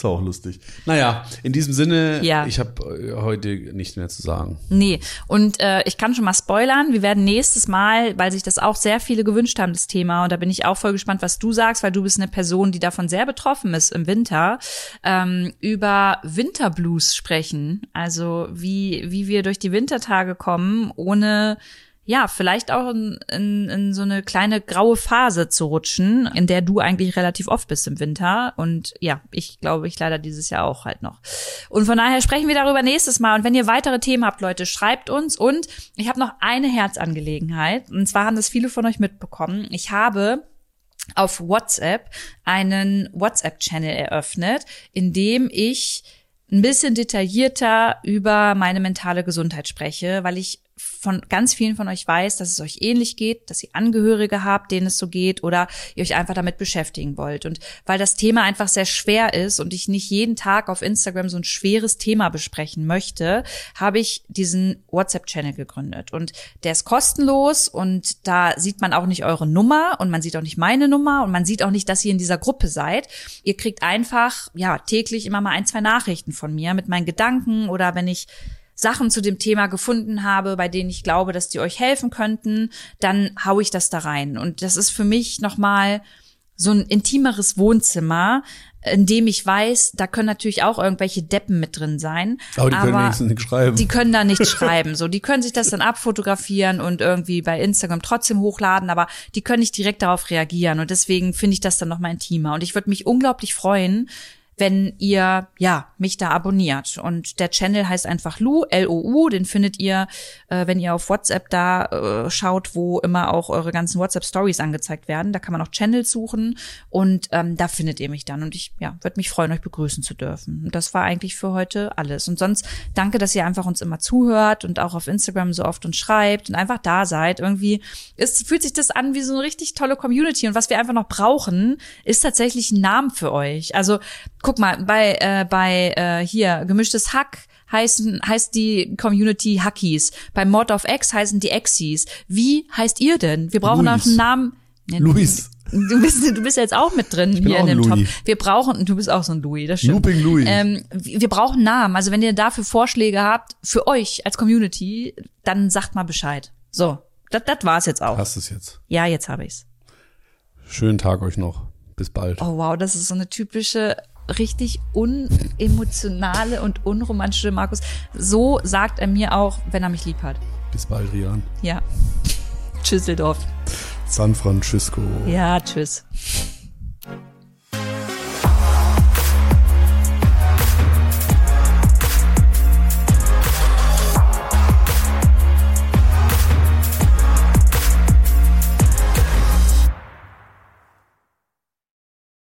Ist auch lustig. Naja, in diesem Sinne, ja. ich habe äh, heute nichts mehr zu sagen. Nee, und äh, ich kann schon mal spoilern, wir werden nächstes Mal, weil sich das auch sehr viele gewünscht haben, das Thema, und da bin ich auch voll gespannt, was du sagst, weil du bist eine Person, die davon sehr betroffen ist im Winter, ähm, über Winterblues sprechen. Also wie, wie wir durch die Wintertage kommen, ohne ja, vielleicht auch in, in, in so eine kleine graue Phase zu rutschen, in der du eigentlich relativ oft bist im Winter. Und ja, ich glaube, ich leider dieses Jahr auch halt noch. Und von daher sprechen wir darüber nächstes Mal. Und wenn ihr weitere Themen habt, Leute, schreibt uns. Und ich habe noch eine Herzangelegenheit. Und zwar haben das viele von euch mitbekommen. Ich habe auf WhatsApp einen WhatsApp-Channel eröffnet, in dem ich ein bisschen detaillierter über meine mentale Gesundheit spreche, weil ich von ganz vielen von euch weiß, dass es euch ähnlich geht, dass ihr Angehörige habt, denen es so geht oder ihr euch einfach damit beschäftigen wollt. Und weil das Thema einfach sehr schwer ist und ich nicht jeden Tag auf Instagram so ein schweres Thema besprechen möchte, habe ich diesen WhatsApp-Channel gegründet. Und der ist kostenlos und da sieht man auch nicht eure Nummer und man sieht auch nicht meine Nummer und man sieht auch nicht, dass ihr in dieser Gruppe seid. Ihr kriegt einfach, ja, täglich immer mal ein, zwei Nachrichten von mir mit meinen Gedanken oder wenn ich Sachen zu dem Thema gefunden habe, bei denen ich glaube, dass die euch helfen könnten, dann hau ich das da rein. Und das ist für mich nochmal so ein intimeres Wohnzimmer, in dem ich weiß, da können natürlich auch irgendwelche Deppen mit drin sein. Aber die können aber wenigstens nicht schreiben. Die können da nicht schreiben. So, die können sich das dann abfotografieren und irgendwie bei Instagram trotzdem hochladen, aber die können nicht direkt darauf reagieren. Und deswegen finde ich das dann nochmal intimer. Und ich würde mich unglaublich freuen, wenn ihr ja mich da abonniert. Und der Channel heißt einfach Lu, L-O-U, den findet ihr, äh, wenn ihr auf WhatsApp da äh, schaut, wo immer auch eure ganzen WhatsApp-Stories angezeigt werden. Da kann man auch Channels suchen und ähm, da findet ihr mich dann. Und ich ja, würde mich freuen, euch begrüßen zu dürfen. Und das war eigentlich für heute alles. Und sonst danke, dass ihr einfach uns immer zuhört und auch auf Instagram so oft uns schreibt und einfach da seid. Irgendwie ist, fühlt sich das an wie so eine richtig tolle Community. Und was wir einfach noch brauchen, ist tatsächlich ein Namen für euch. Also guck mal, bei, äh, bei äh, hier, gemischtes Hack heißen, heißt die Community Hackies. Bei Mod of X heißen die Exis. Wie heißt ihr denn? Wir brauchen Luis. noch einen Namen. Luis. Du bist, du bist jetzt auch mit drin hier in dem Top. Wir brauchen, du bist auch so ein Louis, das stimmt. Looping Louis. Ähm, wir brauchen Namen. Also wenn ihr dafür Vorschläge habt, für euch als Community, dann sagt mal Bescheid. So, das, das war's jetzt auch. Hast es jetzt? Ja, jetzt habe ich's. Schönen Tag euch noch. Bis bald. Oh wow, das ist so eine typische richtig unemotionale und unromantische Markus. So sagt er mir auch, wenn er mich lieb hat. Bis bald, Rian. Ja. Tschüsseldorf. San Francisco. Ja, tschüss.